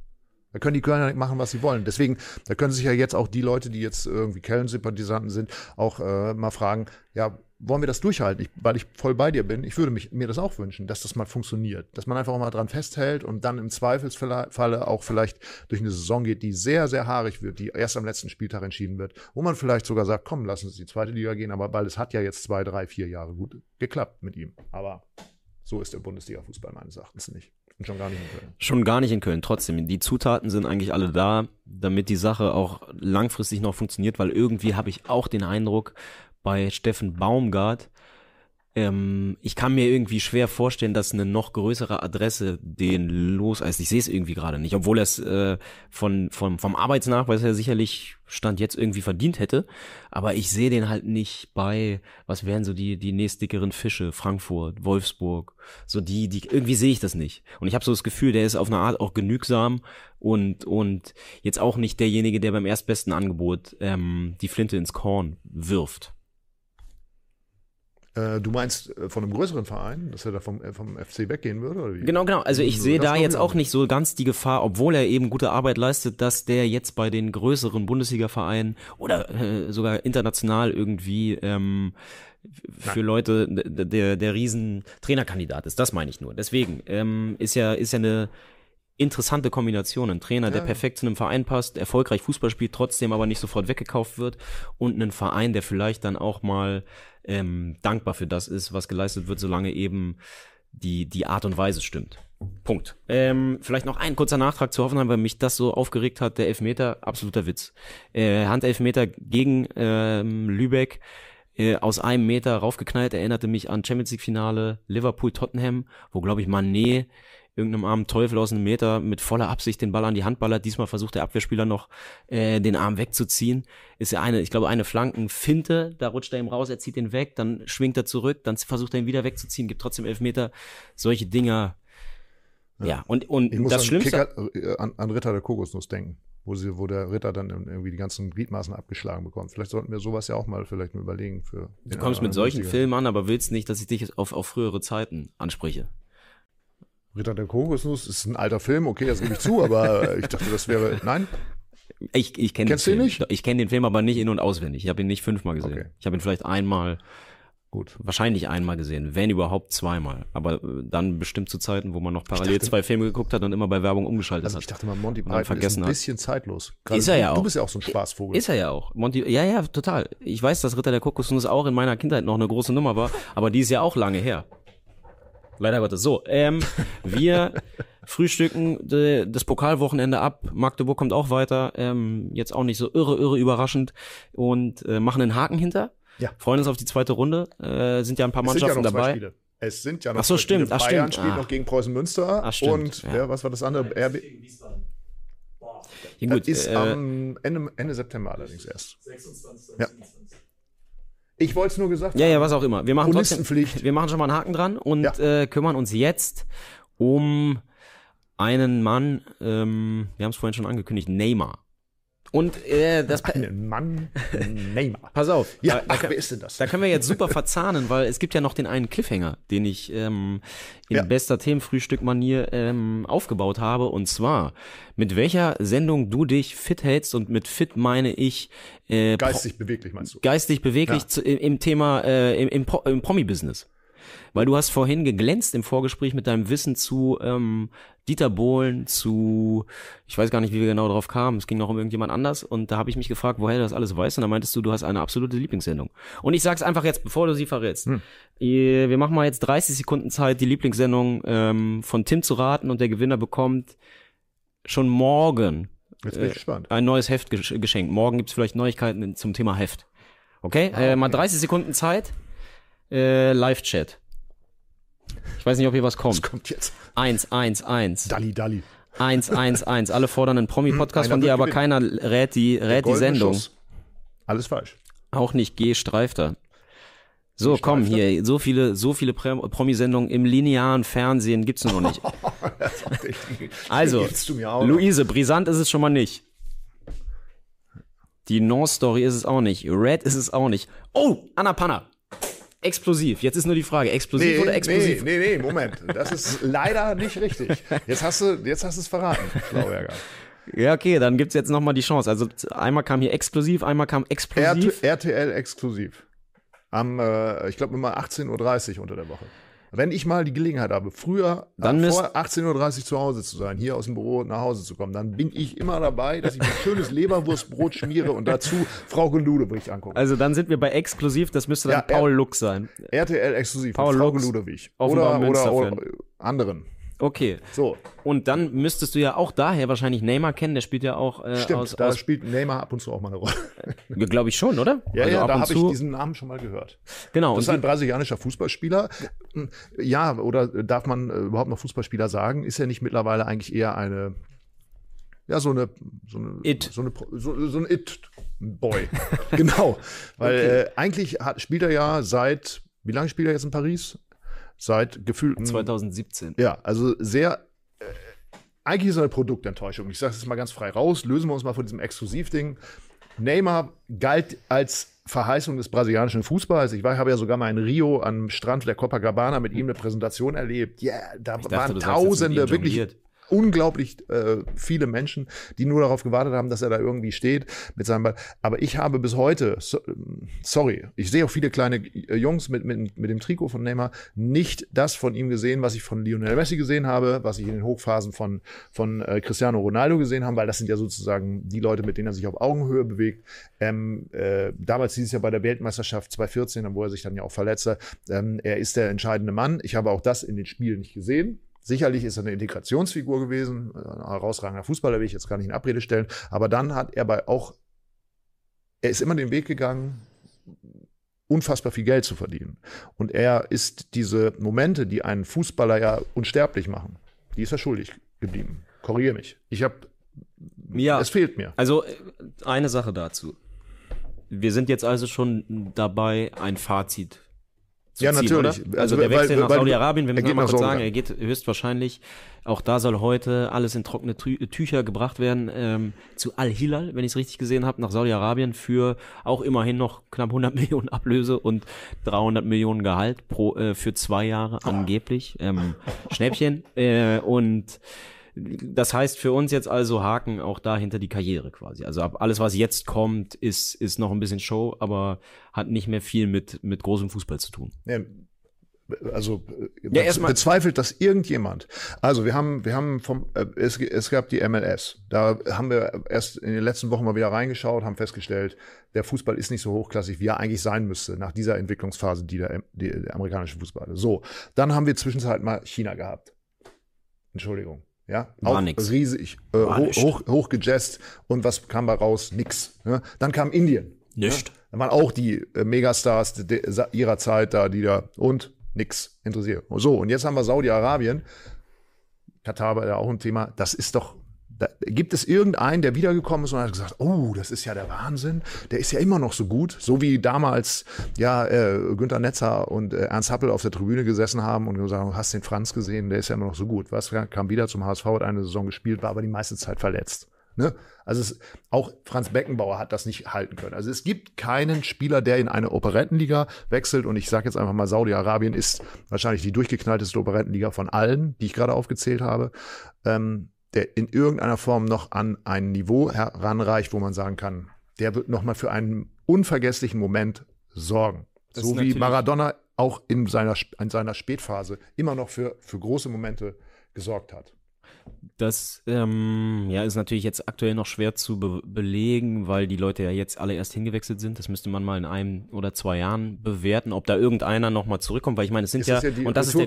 Da können die Kölner nicht machen, was sie wollen. Deswegen, da können sich ja jetzt auch die Leute, die jetzt irgendwie Köln-Sympathisanten sind, auch äh, mal fragen, ja, wollen wir das durchhalten? Ich, weil ich voll bei dir bin. Ich würde mich, mir das auch wünschen, dass das mal funktioniert. Dass man einfach auch mal dran festhält und dann im Zweifelsfalle auch vielleicht durch eine Saison geht, die sehr, sehr haarig wird, die erst am letzten Spieltag entschieden wird, wo man vielleicht sogar sagt, komm, lass uns die zweite Liga gehen, aber weil es hat ja jetzt zwei, drei, vier Jahre gut geklappt mit ihm. Aber so ist der Bundesliga-Fußball meines Erachtens nicht. Und schon gar nicht in Köln. Schon gar nicht in Köln. Trotzdem, die Zutaten sind eigentlich alle da, damit die Sache auch langfristig noch funktioniert, weil irgendwie habe ich auch den Eindruck bei Steffen Baumgart, ähm, ich kann mir irgendwie schwer vorstellen, dass eine noch größere Adresse den los, also ich sehe es irgendwie gerade nicht, obwohl er es äh, von, von, vom Arbeitsnachweis her sicherlich Stand jetzt irgendwie verdient hätte, aber ich sehe den halt nicht bei, was wären so die, die nächstdickeren Fische, Frankfurt, Wolfsburg, so die, die, irgendwie sehe ich das nicht. Und ich habe so das Gefühl, der ist auf eine Art auch genügsam und, und jetzt auch nicht derjenige, der beim erstbesten Angebot ähm, die Flinte ins Korn wirft. Äh, du meinst äh, von einem größeren Verein, dass er da vom, äh, vom FC weggehen würde? Oder wie? Genau, genau. Also ich Das sehe da jetzt auch nicht so ganz die Gefahr, obwohl er eben gute Arbeit leistet, dass der jetzt bei den größeren Bundesliga-Vereinen oder äh, sogar international irgendwie ähm, für Leute d- der der riesen Trainerkandidat ist. Das meine ich nur. Deswegen ähm, ist ja ist ja eine interessante Kombination. Ein Trainer, der Ja. perfekt zu einem Verein passt, erfolgreich Fußball spielt, trotzdem aber nicht sofort weggekauft wird und ein Verein, der vielleicht dann auch mal ähm, dankbar für das ist, was geleistet wird, solange eben die, die Art und Weise stimmt. Punkt. Ähm, vielleicht noch ein kurzer Nachtrag zu Hoffenheim, weil mich das so aufgeregt hat. Der Elfmeter, absoluter Witz. Äh, Handelfmeter gegen ähm, Lübeck äh, aus einem Meter raufgeknallt, erinnerte mich an Champions League Finale Liverpool-Tottenham, wo, glaube ich, Manet irgendeinem armen Teufel aus einem Meter mit voller Absicht den Ball an die Hand ballert. Diesmal versucht der Abwehrspieler noch äh, den Arm wegzuziehen. Ist ja eine, ich glaube, eine Flankenfinte, da rutscht er ihm raus, er zieht den weg, dann schwingt er zurück, dann versucht er ihn wieder wegzuziehen, gibt trotzdem Elfmeter. Solche Dinger. Ja, und, und Ich muss das an, Schlimmste. Kicker, äh, an, an Ritter der Kokosnuss denken, wo, sie, wo der Ritter dann irgendwie die ganzen Gliedmaßen abgeschlagen bekommt. Vielleicht sollten wir sowas ja auch mal vielleicht mal überlegen. Für Du kommst mit solchen Filmen an, aber willst nicht, dass ich dich auf, auf frühere Zeiten anspreche. Ritter der Kokosnuss ist ein alter Film, okay, das gebe ich zu, aber <laughs> ich dachte, das wäre. Nein? Ich, ich kenne den Kennst du ihn Film. nicht? Ich kenne den Film aber nicht in- und auswendig. Ich habe ihn nicht fünfmal gesehen. Okay. Ich habe ihn vielleicht einmal, Gut. wahrscheinlich einmal gesehen, wenn überhaupt zweimal. Aber äh, dann bestimmt zu Zeiten, wo man noch parallel dachte- zwei Filme geguckt hat und immer bei Werbung umgeschaltet Also hat. ich dachte mal, Monty Python ist vergessen ein hat. bisschen zeitlos. Ist er ja du, auch. Du bist ja auch so ein Spaßvogel. Ist er ja auch. Monty, ja, ja, total. Ich weiß, dass Ritter der Kokosnuss auch in meiner Kindheit noch eine große Nummer war, aber die ist ja auch lange her. Leider Gottes. So, ähm, wir frühstücken de, das Pokalwochenende ab. Magdeburg kommt auch weiter. Ähm, jetzt auch nicht so irre, irre überraschend. Und äh, machen einen Haken hinter. Ja. Freuen uns auf die zweite Runde. Äh, sind ja ein paar es sind ja Mannschaften noch zwei dabei. Spiele. Es sind ja noch Ach so, zwei Spiele. stimmt. Ach, Bayern stimmt. spielt Ah. noch gegen Preußen Münster. Ach, stimmt. Und Ja. wer, was war das andere? RB. Ja, Das gut, ist äh, am Ende, Ende September allerdings erst. Ja. Ich wollte es nur gesagt Ja, ja, was auch immer. Wir machen trotzdem, wir machen schon mal einen Haken dran und Ja. äh, kümmern uns jetzt um einen Mann, ähm, wir haben es vorhin schon angekündigt, Neymar. Und äh, das, Einen Mann <laughs> Neymar. pass auf, Ja, da, da, ach, kann- wer ist denn das? da können wir jetzt super verzahnen, weil es gibt ja noch den einen Cliffhanger, den ich ähm, in Ja. bester Themenfrühstück-Manier ähm, aufgebaut habe. Und zwar, mit welcher Sendung du dich fit hältst und mit fit meine ich äh, Geistig beweglich, meinst du? geistig beweglich Ja. zu, im, im Thema äh, im, im, Pro, im Promi-Business. Weil du hast vorhin geglänzt im Vorgespräch mit deinem Wissen zu ähm, Dieter Bohlen, zu ich weiß gar nicht, wie wir genau drauf kamen. Es ging noch um irgendjemand anders und da habe ich mich gefragt, woher du das alles weißt und da meintest du, du hast eine absolute Lieblingssendung. Und ich sag's einfach jetzt, bevor du sie verrätst. Hm. Wir machen mal jetzt 30 Sekunden Zeit, die Lieblingssendung ähm, von Tim zu raten und der Gewinner bekommt schon morgen Jetzt bin ich äh, gespannt. ein neues Heft gesch- geschenkt. Morgen gibt's vielleicht Neuigkeiten zum Thema Heft. Okay? Äh, mal 30 Sekunden Zeit. Äh, Live-Chat. Ich weiß nicht, ob hier was Was kommt. kommt jetzt? Eins, eins, eins. Dalli, Dalli. Eins, eins, eins. Alle fordern einen Promi-Podcast Einer von dir, aber gewinnen. keiner rät die, rät die Sendung. Schuss. Alles falsch. Auch nicht G. Streifter. So, G. komm, Streifter? hier, so viele, so viele Promi-Sendungen im linearen Fernsehen gibt's nur noch nicht. <laughs> Also. Luise, brisant ist es schon mal nicht. Die Non-Story ist es auch nicht. Red ist es auch nicht. Oh, Anna Panna. Explosiv. Jetzt ist nur die Frage, explosiv Nee, oder nee, explosiv? nee, nee, Moment. Das ist leider nicht richtig. Jetzt hast du, jetzt hast du es verraten, Schlauberger. <laughs> Ja, okay, dann gibt's jetzt nochmal die Chance. Also einmal kam hier exklusiv, einmal kam explosiv. RT, RTL exklusiv. Am, äh, ich glaube immer 18.30 Uhr unter der Woche. Wenn ich mal die Gelegenheit habe, früher Dann äh, vor 18.30 Uhr zu Hause zu sein, hier aus dem Büro nach Hause zu kommen, dann bin ich immer dabei, dass ich ein schönes Leberwurstbrot schmiere und dazu Frau Ludewig angucke. Also dann sind wir bei exklusiv, das müsste dann Ja, Paul Lux sein. RTL exklusiv Paul Frau Ludewig. Oder, oder, oder anderen. Okay. So, Und dann müsstest du ja auch daher wahrscheinlich Neymar kennen, der spielt ja auch äh, stimmt, aus, da aus spielt Neymar ab und zu auch mal eine Rolle. glaube ich schon, oder? Ja, Also ja, ab da habe ich diesen Namen schon mal gehört. Genau, Das ist und ein brasilianischer Fußballspieler. Ja, oder darf man äh, überhaupt noch Fußballspieler sagen? Ist er nicht mittlerweile eigentlich eher eine, ja, so eine, so eine, It. so, eine, so, so ein It-Boy. <laughs> genau. Weil äh, eigentlich hat, spielt er ja seit, wie lange spielt er jetzt in Paris? Seit gefühlten 2017. ja, also sehr. Äh, eigentlich ist es eine Produktenttäuschung. Ich sage es mal ganz frei raus. Lösen wir uns mal von diesem Exklusivding. Neymar galt als Verheißung des brasilianischen Fußballs. Ich war, habe ja sogar mal in Rio am Strand der Copacabana mit ihm eine Präsentation erlebt. Ja, da Ich dachte, waren Tausende, wirklich. Unglaublich äh, viele Menschen, die nur darauf gewartet haben, dass er da irgendwie steht mit seinem Ball. Aber ich habe bis heute, so, sorry, ich sehe auch viele kleine äh, Jungs mit, mit, mit dem Trikot von Neymar, nicht das von ihm gesehen, was ich von Lionel Messi gesehen habe, was ich in den Hochphasen von, von äh, Cristiano Ronaldo gesehen habe, weil das sind ja sozusagen die Leute, mit denen er sich auf Augenhöhe bewegt. Ähm, äh, damals dieses Jahr bei der Weltmeisterschaft 2014, wo er sich dann ja auch verletzte, ähm, er ist der entscheidende Mann. Ich habe auch das in den Spielen nicht gesehen. Sicherlich ist er eine Integrationsfigur gewesen, ein herausragender Fußballer, will ich jetzt gar nicht in Abrede stellen. Aber dann hat er bei auch, er ist immer den Weg gegangen, unfassbar viel Geld zu verdienen. Und er ist diese Momente, die einen Fußballer ja unsterblich machen, die ist er schuldig geblieben. Korrigiere mich. Ich habe, Ja. es fehlt mir. Also äh, eine Sache dazu. Wir sind jetzt also schon dabei, ein Fazit zu Ja, ziehen, natürlich. Oder? Also, Also, der weil- Wechsel nach weil- Saudi-Arabien, wir er müssen geht noch mal nach kurz sagen, Saudi-Arabien. er geht höchstwahrscheinlich, auch da soll heute alles in trockene Tü Tücher gebracht werden, ähm, zu Al-Hilal, wenn ich es richtig gesehen habe, nach Saudi-Arabien für auch immerhin noch knapp 100 <laughs> Millionen Ablöse und 300 Millionen Gehalt pro, äh, für zwei Jahre angeblich. Ähm, Schnäppchen. Äh, und das heißt für uns jetzt also Haken auch da hinter die Karriere quasi. Also alles, was jetzt kommt, ist, ist noch ein bisschen Show, aber hat nicht mehr viel mit, mit großem Fußball zu tun. Ja, also äh, Ja, bezweifelt das irgendjemand. Also wir haben, wir haben vom, äh, es, es gab die MLS. Da haben wir erst in den letzten Wochen mal wieder reingeschaut, haben festgestellt, der Fußball ist nicht so hochklassig, wie er eigentlich sein müsste nach dieser Entwicklungsphase, die der, die, der amerikanische Fußball hatte. So, dann haben wir zwischenzeitlich mal China gehabt. Entschuldigung. Ja, War auch nix. riesig, äh, hoch, nicht. hoch, hochgejazzt und was kam da raus? Nix. Ja? Dann kam Indien. Nicht. Da waren auch die äh, Megastars de, de, ihrer Zeit da, die da und nix interessiert. So, und jetzt haben wir Saudi-Arabien. Katar war ja auch ein Thema. Das ist doch. Da, gibt es irgendeinen, der wiedergekommen ist und hat gesagt, oh, das ist ja der Wahnsinn. Der ist ja immer noch so gut. So wie damals, ja, äh, Günther Netzer und äh, Ernst Happel auf der Tribüne gesessen haben und gesagt haben, hast den Franz gesehen, der ist ja immer noch so gut. Was kam wieder zum HSV, hat eine Saison gespielt, war aber die meiste Zeit verletzt. Ne? Also es, auch Franz Beckenbauer hat das nicht halten können. Also es gibt keinen Spieler, der in eine Operettenliga wechselt. Und ich sage jetzt einfach mal, Saudi-Arabien ist wahrscheinlich die durchgeknallteste Operettenliga von allen, die ich gerade aufgezählt habe, ähm, der in irgendeiner Form noch an ein Niveau heranreicht, wo man sagen kann, der wird nochmal für einen unvergesslichen Moment sorgen. Das so wie Maradona auch in seiner, in seiner Spätphase immer noch für, für große Momente gesorgt hat. Das ähm, ja, ist natürlich jetzt aktuell noch schwer zu be belegen, weil die Leute ja jetzt alle erst hingewechselt sind. Das müsste man mal in einem oder zwei Jahren bewerten, ob da irgendeiner noch mal zurückkommt, weil ich meine, es sind Ist ja, ja die und das ist der,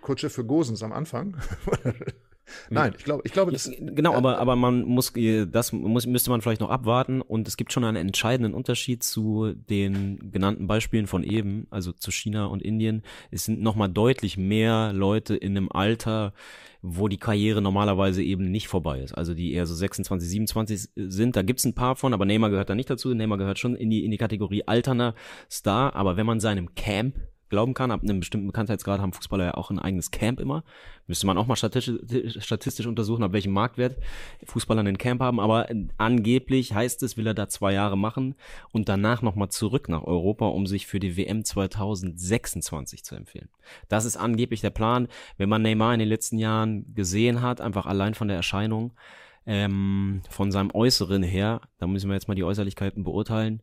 Kutsche für Gosens am Anfang? <laughs> Nein, ich glaube, ich glaube, das, Genau, aber, aber man muss, äh, das muss, müsste man vielleicht noch abwarten und es gibt schon einen entscheidenden Unterschied zu den genannten Beispielen von eben, also zu China und Indien. Es sind nochmal deutlich mehr Leute in einem Alter, wo die Karriere normalerweise eben nicht vorbei ist. Also die eher so 26, 27 sind. Da gibt's ein paar von, aber Neymar gehört da nicht dazu. Neymar gehört schon in die, in die Kategorie alterner Star. Aber wenn man seinem Camp glauben kann, ab einem bestimmten Bekanntheitsgrad haben Fußballer ja auch ein eigenes Camp immer. Müsste man auch mal statistisch, statistisch untersuchen, ab welchem Marktwert Fußballer ein Camp haben. Aber angeblich heißt es, will er da zwei Jahre machen und danach nochmal zurück nach Europa, um sich für die WM 2026 zu empfehlen. Das ist angeblich der Plan. Wenn man Neymar in den letzten Jahren gesehen hat, einfach allein von der Erscheinung, ähm, von seinem Äußeren her, da müssen wir jetzt mal die Äußerlichkeiten beurteilen,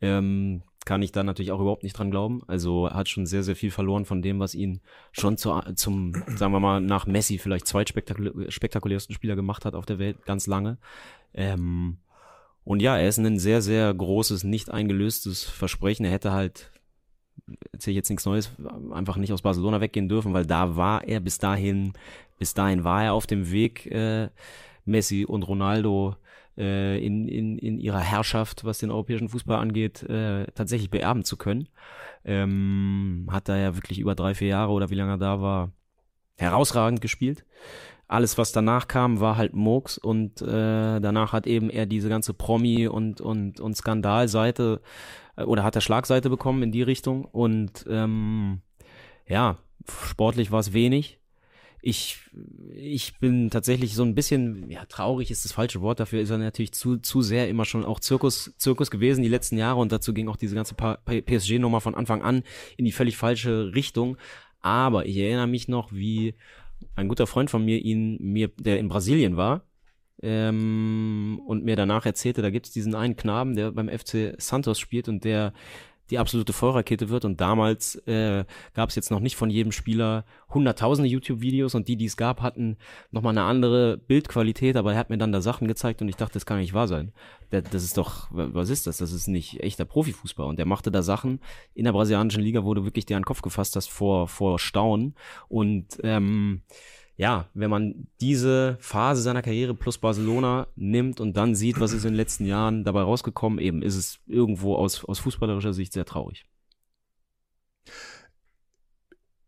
ähm, kann ich da natürlich auch überhaupt nicht dran glauben. Also er hat schon sehr, sehr viel verloren von dem, was ihn schon zu, zum, sagen wir mal, nach Messi vielleicht zweitspektakulärsten Spieler gemacht hat auf der Welt, ganz lange. Ähm, und ja, er ist ein sehr, sehr großes, nicht eingelöstes Versprechen. Er hätte halt erzähle ich jetzt nichts Neues, einfach nicht aus Barcelona weggehen dürfen, weil da war er bis dahin, bis dahin war er auf dem Weg, äh, Messi und Ronaldo äh, in, in, in ihrer Herrschaft, was den europäischen Fußball angeht, äh, tatsächlich beerben zu können. Ähm, hat da ja wirklich über drei, vier Jahre oder wie lange er da war, herausragend gespielt. Alles, was danach kam, war halt Murks und äh, danach hat eben er diese ganze Promi- und, und, und Skandalseite äh, oder hat er Schlagseite bekommen in die Richtung und ähm, ja, sportlich war es wenig ich, ich bin tatsächlich so ein bisschen, ja, traurig ist das falsche Wort, dafür ist er natürlich zu, zu sehr immer schon auch Zirkus, Zirkus gewesen die letzten Jahre und dazu ging auch diese ganze PSG-Nummer von Anfang an in die völlig falsche Richtung. Aber ich erinnere mich noch, wie ein guter Freund von mir ihn, mir, der in Brasilien war, ähm, und mir danach erzählte, da gibt es diesen einen Knaben, der beim FC Santos spielt und der die absolute Vollrakete wird. Und damals äh, gab es jetzt noch nicht von jedem Spieler hunderttausende YouTube-Videos und die, die es gab, hatten nochmal eine andere Bildqualität, aber er hat mir dann da Sachen gezeigt und ich dachte, das kann nicht wahr sein. Das, das ist doch, was ist das? Das ist nicht echter Profifußball. Und der machte da Sachen in der brasilianischen Liga, du wirklich dir an den Kopf gefasst hast vor, vor Staunen. Und ähm, ja, wenn man diese Phase seiner Karriere plus Barcelona nimmt und dann sieht, was ist in den letzten Jahren dabei rausgekommen, eben ist es irgendwo aus, aus fußballerischer Sicht sehr traurig.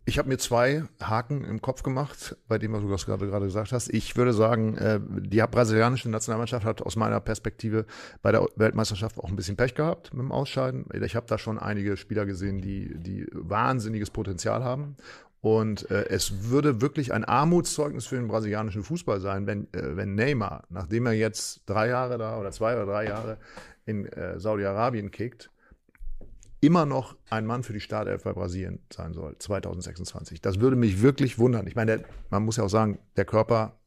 Ich habe mir zwei Haken im Kopf gemacht, bei dem, was du gerade, gerade gesagt hast. Ich würde sagen, äh, die brasilianische Nationalmannschaft hat aus meiner Perspektive bei der Weltmeisterschaft auch ein bisschen Pech gehabt mit dem Ausscheiden. Ich habe da schon einige Spieler gesehen, die, die wahnsinniges Potenzial haben. Und äh, es würde wirklich ein Armutszeugnis für den brasilianischen Fußball sein, wenn, äh, wenn Neymar, nachdem er jetzt drei Jahre da oder zwei oder drei Jahre in äh, Saudi-Arabien kickt, immer noch ein Mann für die Startelf bei Brasilien sein soll, 2026. Das würde mich wirklich wundern. Ich meine, der, man muss ja auch sagen, der Körper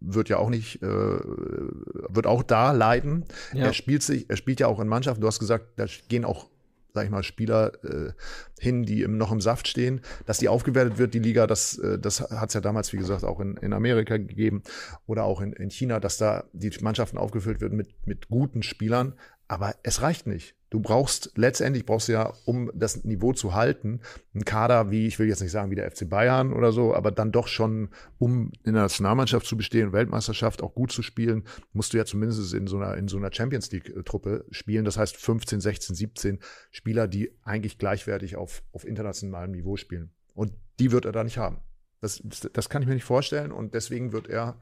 wird ja auch nicht, äh, wird auch da leiden. Ja. Er spielt sich, er spielt ja auch in Mannschaften. Du hast gesagt, da gehen auch sag ich mal, Spieler äh, hin, die im, noch im Saft stehen, dass die aufgewertet wird, die Liga, das, äh, das hat es ja damals, wie gesagt, auch in, in Amerika gegeben oder auch in, in China, dass da die Mannschaften aufgefüllt werden mit, mit guten Spielern. Aber es reicht nicht. Du brauchst letztendlich brauchst du ja, um das Niveau zu halten, einen Kader wie, ich will jetzt nicht sagen wie der FC Bayern oder so, aber dann doch schon, um in der Nationalmannschaft zu bestehen, Weltmeisterschaft auch gut zu spielen, musst du ja zumindest in so einer, in so einer Champions League-Truppe spielen. Das heißt 15, 16, 17 Spieler, die eigentlich gleichwertig auf, auf internationalem Niveau spielen. Und die wird er da nicht haben. Das, das kann ich mir nicht vorstellen und deswegen wird er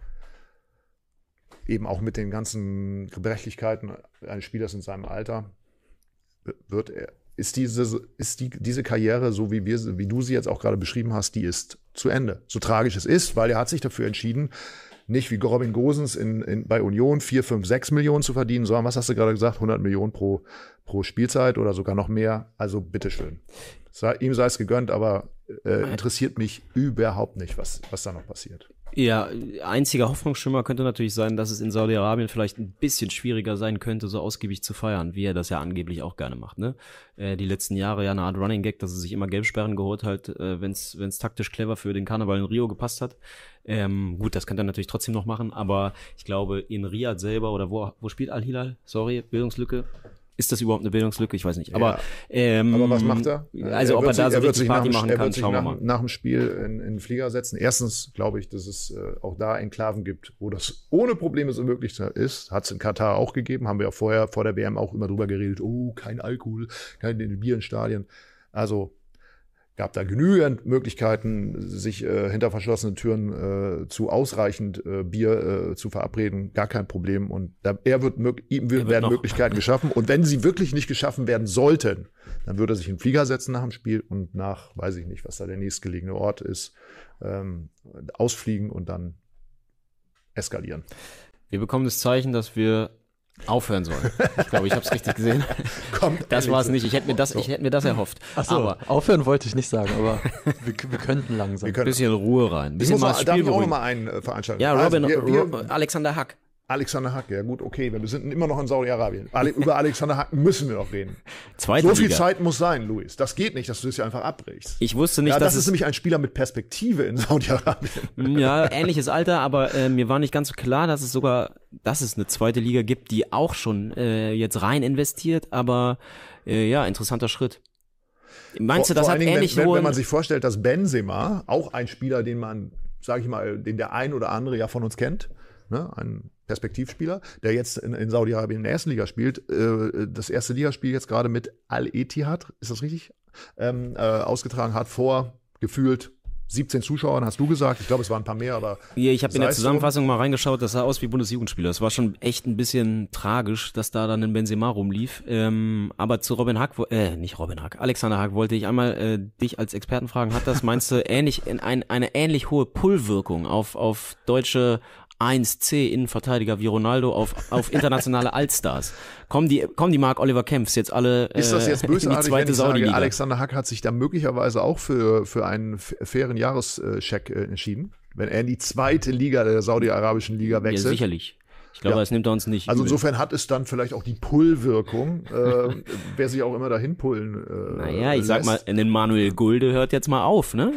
eben auch mit den ganzen Gebrechlichkeiten eines Spielers in seinem Alter, wird er, ist diese, ist die, diese Karriere, so wie wir, wie du sie jetzt auch gerade beschrieben hast, die ist zu Ende. So tragisch es ist, weil er hat sich dafür entschieden, nicht wie Robin Gosens in, in, bei Union 4, 5, 6 Millionen zu verdienen, sondern was hast du gerade gesagt, 100 Millionen pro, pro Spielzeit oder sogar noch mehr. Also bitteschön. Sei, ihm sei es gegönnt, aber äh, interessiert mich überhaupt nicht, was, was da noch passiert. Ja, einziger Hoffnungsschimmer könnte natürlich sein, dass es in Saudi-Arabien vielleicht ein bisschen schwieriger sein könnte, so ausgiebig zu feiern, wie er das ja angeblich auch gerne macht. Ne? Äh, die letzten Jahre ja eine Art Running Gag, dass er sich immer Gelbsperren geholt hat, äh, wenn es taktisch clever für den Karneval in Rio gepasst hat. Ähm, gut, das könnte er natürlich trotzdem noch machen, aber ich glaube, in Riyadh selber oder wo, wo spielt Al-Hilal? Sorry, Bildungslücke. Ist das überhaupt eine Bildungslücke? Ich weiß nicht. Aber, ähm, aber was macht er? Also er ob er da sich, so richtig Party nach, machen kann, schauen nach, wir mal. Nach dem Spiel in, in den Flieger setzen. Erstens glaube ich, dass es äh, auch da Enklaven gibt, wo das ohne Probleme so möglich ist. Hat es in Katar auch gegeben. Haben wir ja vorher vor der WM auch immer drüber geredet. Oh, kein Alkohol, kein Bier in Stadien. Also gab da genügend Möglichkeiten, sich äh, hinter verschlossenen Türen äh, zu ausreichend äh, Bier äh, zu verabreden. Gar kein Problem. Und da, er wird, ihm wird, werden Möglichkeiten geschaffen. Und wenn sie wirklich nicht geschaffen werden sollten, dann würde er sich in den Flieger setzen nach dem Spiel und nach, weiß ich nicht, was da der nächstgelegene Ort ist, ähm, ausfliegen und dann eskalieren. Wir bekommen das Zeichen, dass wir aufhören sollen. Ich glaube, ich habe es richtig gesehen. <laughs> Kommt das war es nicht. Ich hätte mir das, ich hätte mir das erhofft. Ach so, aber aufhören wollte ich nicht sagen, aber <laughs> wir, wir könnten langsam. Ein bisschen Ruhe rein. Ein bisschen ich muss mal, darf ich auch noch mal einen äh, veranstalten? Ja, Robin, also, wir, wir, Alexander Hack. Alexander Hack, ja gut, okay, wir sind immer noch in Saudi-Arabien. Über Alexander Hack müssen wir noch reden. <laughs> Zweite so viel Liga. Zeit muss sein, Luis. Das geht nicht, dass du es ja einfach abbrichst. Ich wusste nicht, ja, dass das ist nämlich ein Spieler mit Perspektive in Saudi-Arabien. <laughs> Ja, ähnliches Alter, aber äh, mir war nicht ganz so klar, dass es sogar, dass es eine zweite Liga gibt, die auch schon äh, jetzt rein investiert, aber äh, ja, interessanter Schritt. Meinst du, Vor- das vor hat Dingen, ähnlich wenn, wenn, wenn man sich vorstellt, dass Benzema, auch ein Spieler, den man, sage ich mal, den der ein oder andere ja von uns kennt, ne, ein Perspektivspieler, der jetzt in, in Saudi-Arabien in der ersten Liga spielt, äh, das erste Ligaspiel jetzt gerade mit Al-Etihad, ist das richtig, ähm, äh, ausgetragen hat vor gefühlt 17 Zuschauern, hast du gesagt. Ich glaube, es waren ein paar mehr, aber Ja, ich habe in der es so. Zusammenfassung mal reingeschaut, das sah aus wie Bundesjugendspieler. Es war schon echt ein bisschen tragisch, dass da dann ein Benzema rumlief. Ähm, aber zu Robin Hack, äh, nicht Robin Hack, Alexander Hack wollte ich einmal äh, dich als Experten fragen, hat das, meinst du, <laughs> ähnlich, in ein, eine ähnlich hohe Pull-Wirkung auf, auf deutsche 1C Innenverteidiger wie Ronaldo auf, auf internationale Allstars? Kommen die, kommen die Mark Oliver Kempfs jetzt alle äh, Ist das jetzt in die bösartig, wenn zweite ich sage? Alexander Hack hat sich da möglicherweise auch für, für einen fairen Jahrescheck äh, entschieden, wenn er in die zweite Liga der saudi-arabischen Liga Ja, wechselt? sicherlich. Ich glaube, Ja. das nimmt er uns nicht. Also übel. insofern hat es dann vielleicht auch die Pull-Wirkung, äh, <laughs> wer sich auch immer dahin pullen äh, Naja, ich sag lässt. mal, den Manuel Gulde hört jetzt mal auf, ne?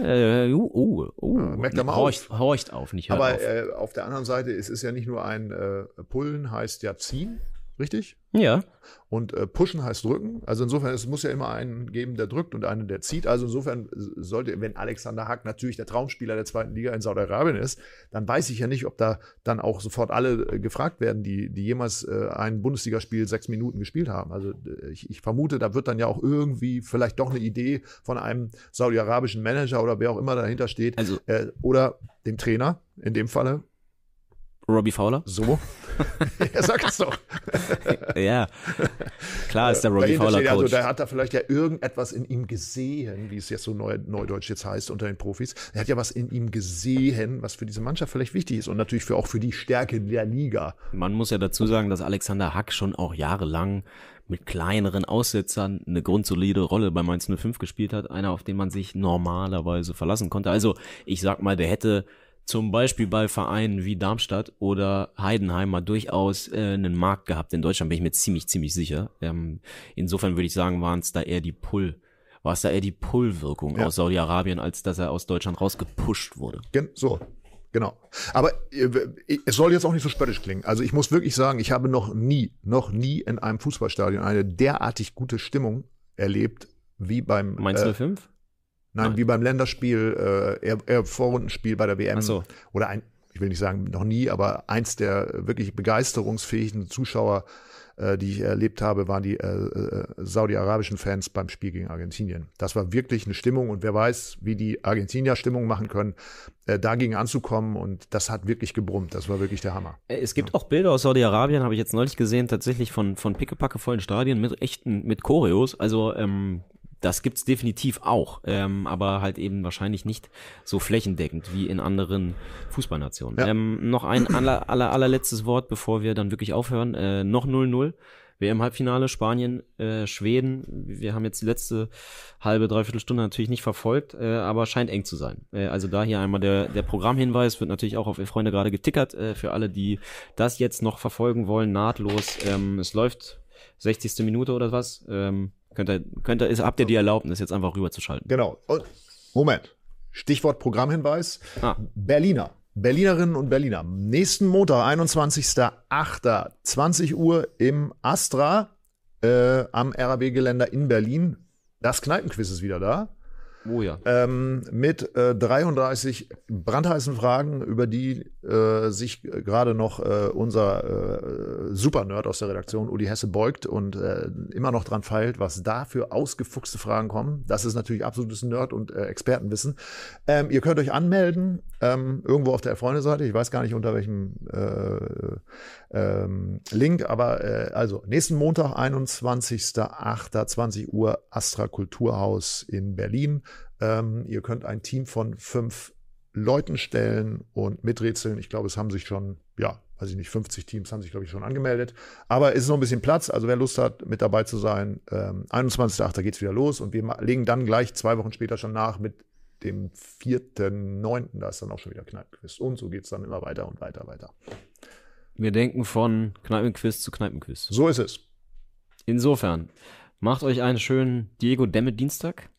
Äh, uh, uh, uh. Ja, merkt er mal horcht, horcht auf, nicht hört Aber auf. äh, auf der anderen Seite, es ist ja nicht nur ein äh, Pullen heißt ja ziehen, richtig? ja, Und äh, pushen heißt drücken. Also insofern, es muss ja immer einen geben, der drückt und einen, der zieht. Also insofern sollte, wenn Alexander Hack natürlich der Traumspieler der zweiten Liga in Saudi-Arabien ist, dann weiß ich ja nicht, ob da dann auch sofort alle äh, gefragt werden, die, die jemals äh, ein Bundesligaspiel sechs Minuten gespielt haben. Also äh, ich, ich vermute, da wird dann ja auch irgendwie vielleicht doch eine Idee von einem saudi-arabischen Manager oder wer auch immer dahinter steht. Also- äh, oder dem Trainer, in dem Falle. Robbie Fowler. So. <laughs> er sagt es doch. <laughs> ja, klar ist der Robbie Dahinter Fowler also Coach. da hat er vielleicht ja irgendetwas in ihm gesehen, wie es jetzt so neu, neudeutsch jetzt heißt unter den Profis. Er hat ja was in ihm gesehen, was für diese Mannschaft vielleicht wichtig ist und natürlich für, auch für die Stärke der Liga. Man muss ja dazu sagen, dass Alexander Hack schon auch jahrelang mit kleineren Aussetzern eine grundsolide Rolle bei Mainz 05 gespielt hat. Einer, auf den man sich normalerweise verlassen konnte. Also ich sag mal, der hätte zum Beispiel bei Vereinen wie Darmstadt oder Heidenheim mal durchaus äh, einen Markt gehabt. In Deutschland bin ich mir ziemlich, ziemlich sicher. Ähm, insofern würde ich sagen, waren es da eher die Pull, war es da eher die Pull-Wirkung Ja. aus Saudi-Arabien, als dass er aus Deutschland rausgepusht wurde. Gen so, genau. Aber äh, es soll jetzt auch nicht so spöttisch klingen. Also ich muss wirklich sagen, ich habe noch nie, noch nie in einem Fußballstadion eine derartig gute Stimmung erlebt wie beim Mainz äh, 05? Nein, Nein. wie beim Länderspiel, äh, eher, eher Vorrundenspiel bei der WM. Ach so. Oder ein, ich will nicht sagen noch nie, aber eins der wirklich begeisterungsfähigen Zuschauer, äh, die ich erlebt habe, waren die äh, äh, saudi-arabischen Fans beim Spiel gegen Argentinien. Das war wirklich eine Stimmung und wer weiß, wie die Argentinier Stimmung machen können, äh, dagegen anzukommen und das hat wirklich gebrummt. Das war wirklich der Hammer. Äh, Es gibt auch Bilder aus Saudi-Arabien, habe ich jetzt neulich gesehen, tatsächlich von, von pickepacke vollen Stadien mit echten, mit Choreos. Also ähm, das gibt's definitiv auch, ähm, aber halt eben wahrscheinlich nicht so flächendeckend wie in anderen Fußballnationen. Ja. Ähm, noch ein aller, aller, allerletztes Wort, bevor wir dann wirklich aufhören. Äh, noch 0-0. WM-Halbfinale, Spanien, äh, Schweden. Wir haben jetzt die letzte halbe, dreiviertel Stunde natürlich nicht verfolgt, äh, aber scheint eng zu sein. Äh, also da hier einmal der, der Programmhinweis, wird natürlich auch auf ihr Freunde gerade getickert, äh, für alle, die das jetzt noch verfolgen wollen, nahtlos. Ähm, es läuft 60. Minute oder was. Ähm, könnt ihr, könnt ihr, ist, habt ihr die Erlaubnis, jetzt einfach rüberzuschalten? Genau. Und, Moment. Stichwort Programmhinweis. Ah. Berliner. Berlinerinnen und Berliner. Nächsten Montag, 21.08. 20 Uhr im Astra äh, am RAB-Geländer in Berlin. Das Kneipenquiz ist wieder da. Oh ja. Ähm, mit äh, 33 brandheißen Fragen, über die äh, sich gerade noch äh, unser äh, Super-Nerd aus der Redaktion, Uli Hesse, beugt und äh, immer noch dran feilt, was da für ausgefuchste Fragen kommen. Das ist natürlich absolutes Nerd- und äh, Expertenwissen. Ähm, ihr könnt euch anmelden, ähm, irgendwo auf der Freunde-Seite. Ich weiß gar nicht, unter welchem äh, ähm, Link, aber also nächsten Montag, 21.08.20 Uhr, Astra Kulturhaus in Berlin. Ähm, ihr könnt ein Team von fünf Leuten stellen und miträtseln. Ich glaube, es haben sich schon, ja, weiß ich nicht, 50 Teams haben sich, glaube ich, schon angemeldet. Aber es ist noch ein bisschen Platz. Also wer Lust hat, mit dabei zu sein, ähm, 21.08. geht's wieder los und wir legen dann gleich zwei Wochen später schon nach mit dem 4.9. Da ist dann auch schon wieder Kneipenquiz. Und so geht's dann immer weiter und weiter, weiter. Wir denken von Kneipenquiz zu Kneipenquiz. So ist es. Insofern, macht euch einen schönen Diego Demme Dienstag.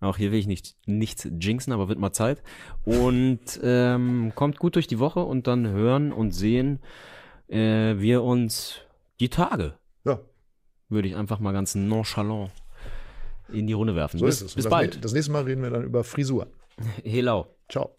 Auch hier will ich nicht nichts jinxen, aber wird mal Zeit. Und ähm, kommt gut durch die Woche und dann hören und sehen äh, wir uns die Tage, Ja. würde ich einfach mal ganz nonchalant in die Runde werfen. So bis ist es. Und bis das, bald. Das nächste Mal reden wir dann über Frisur. Helau. Ciao.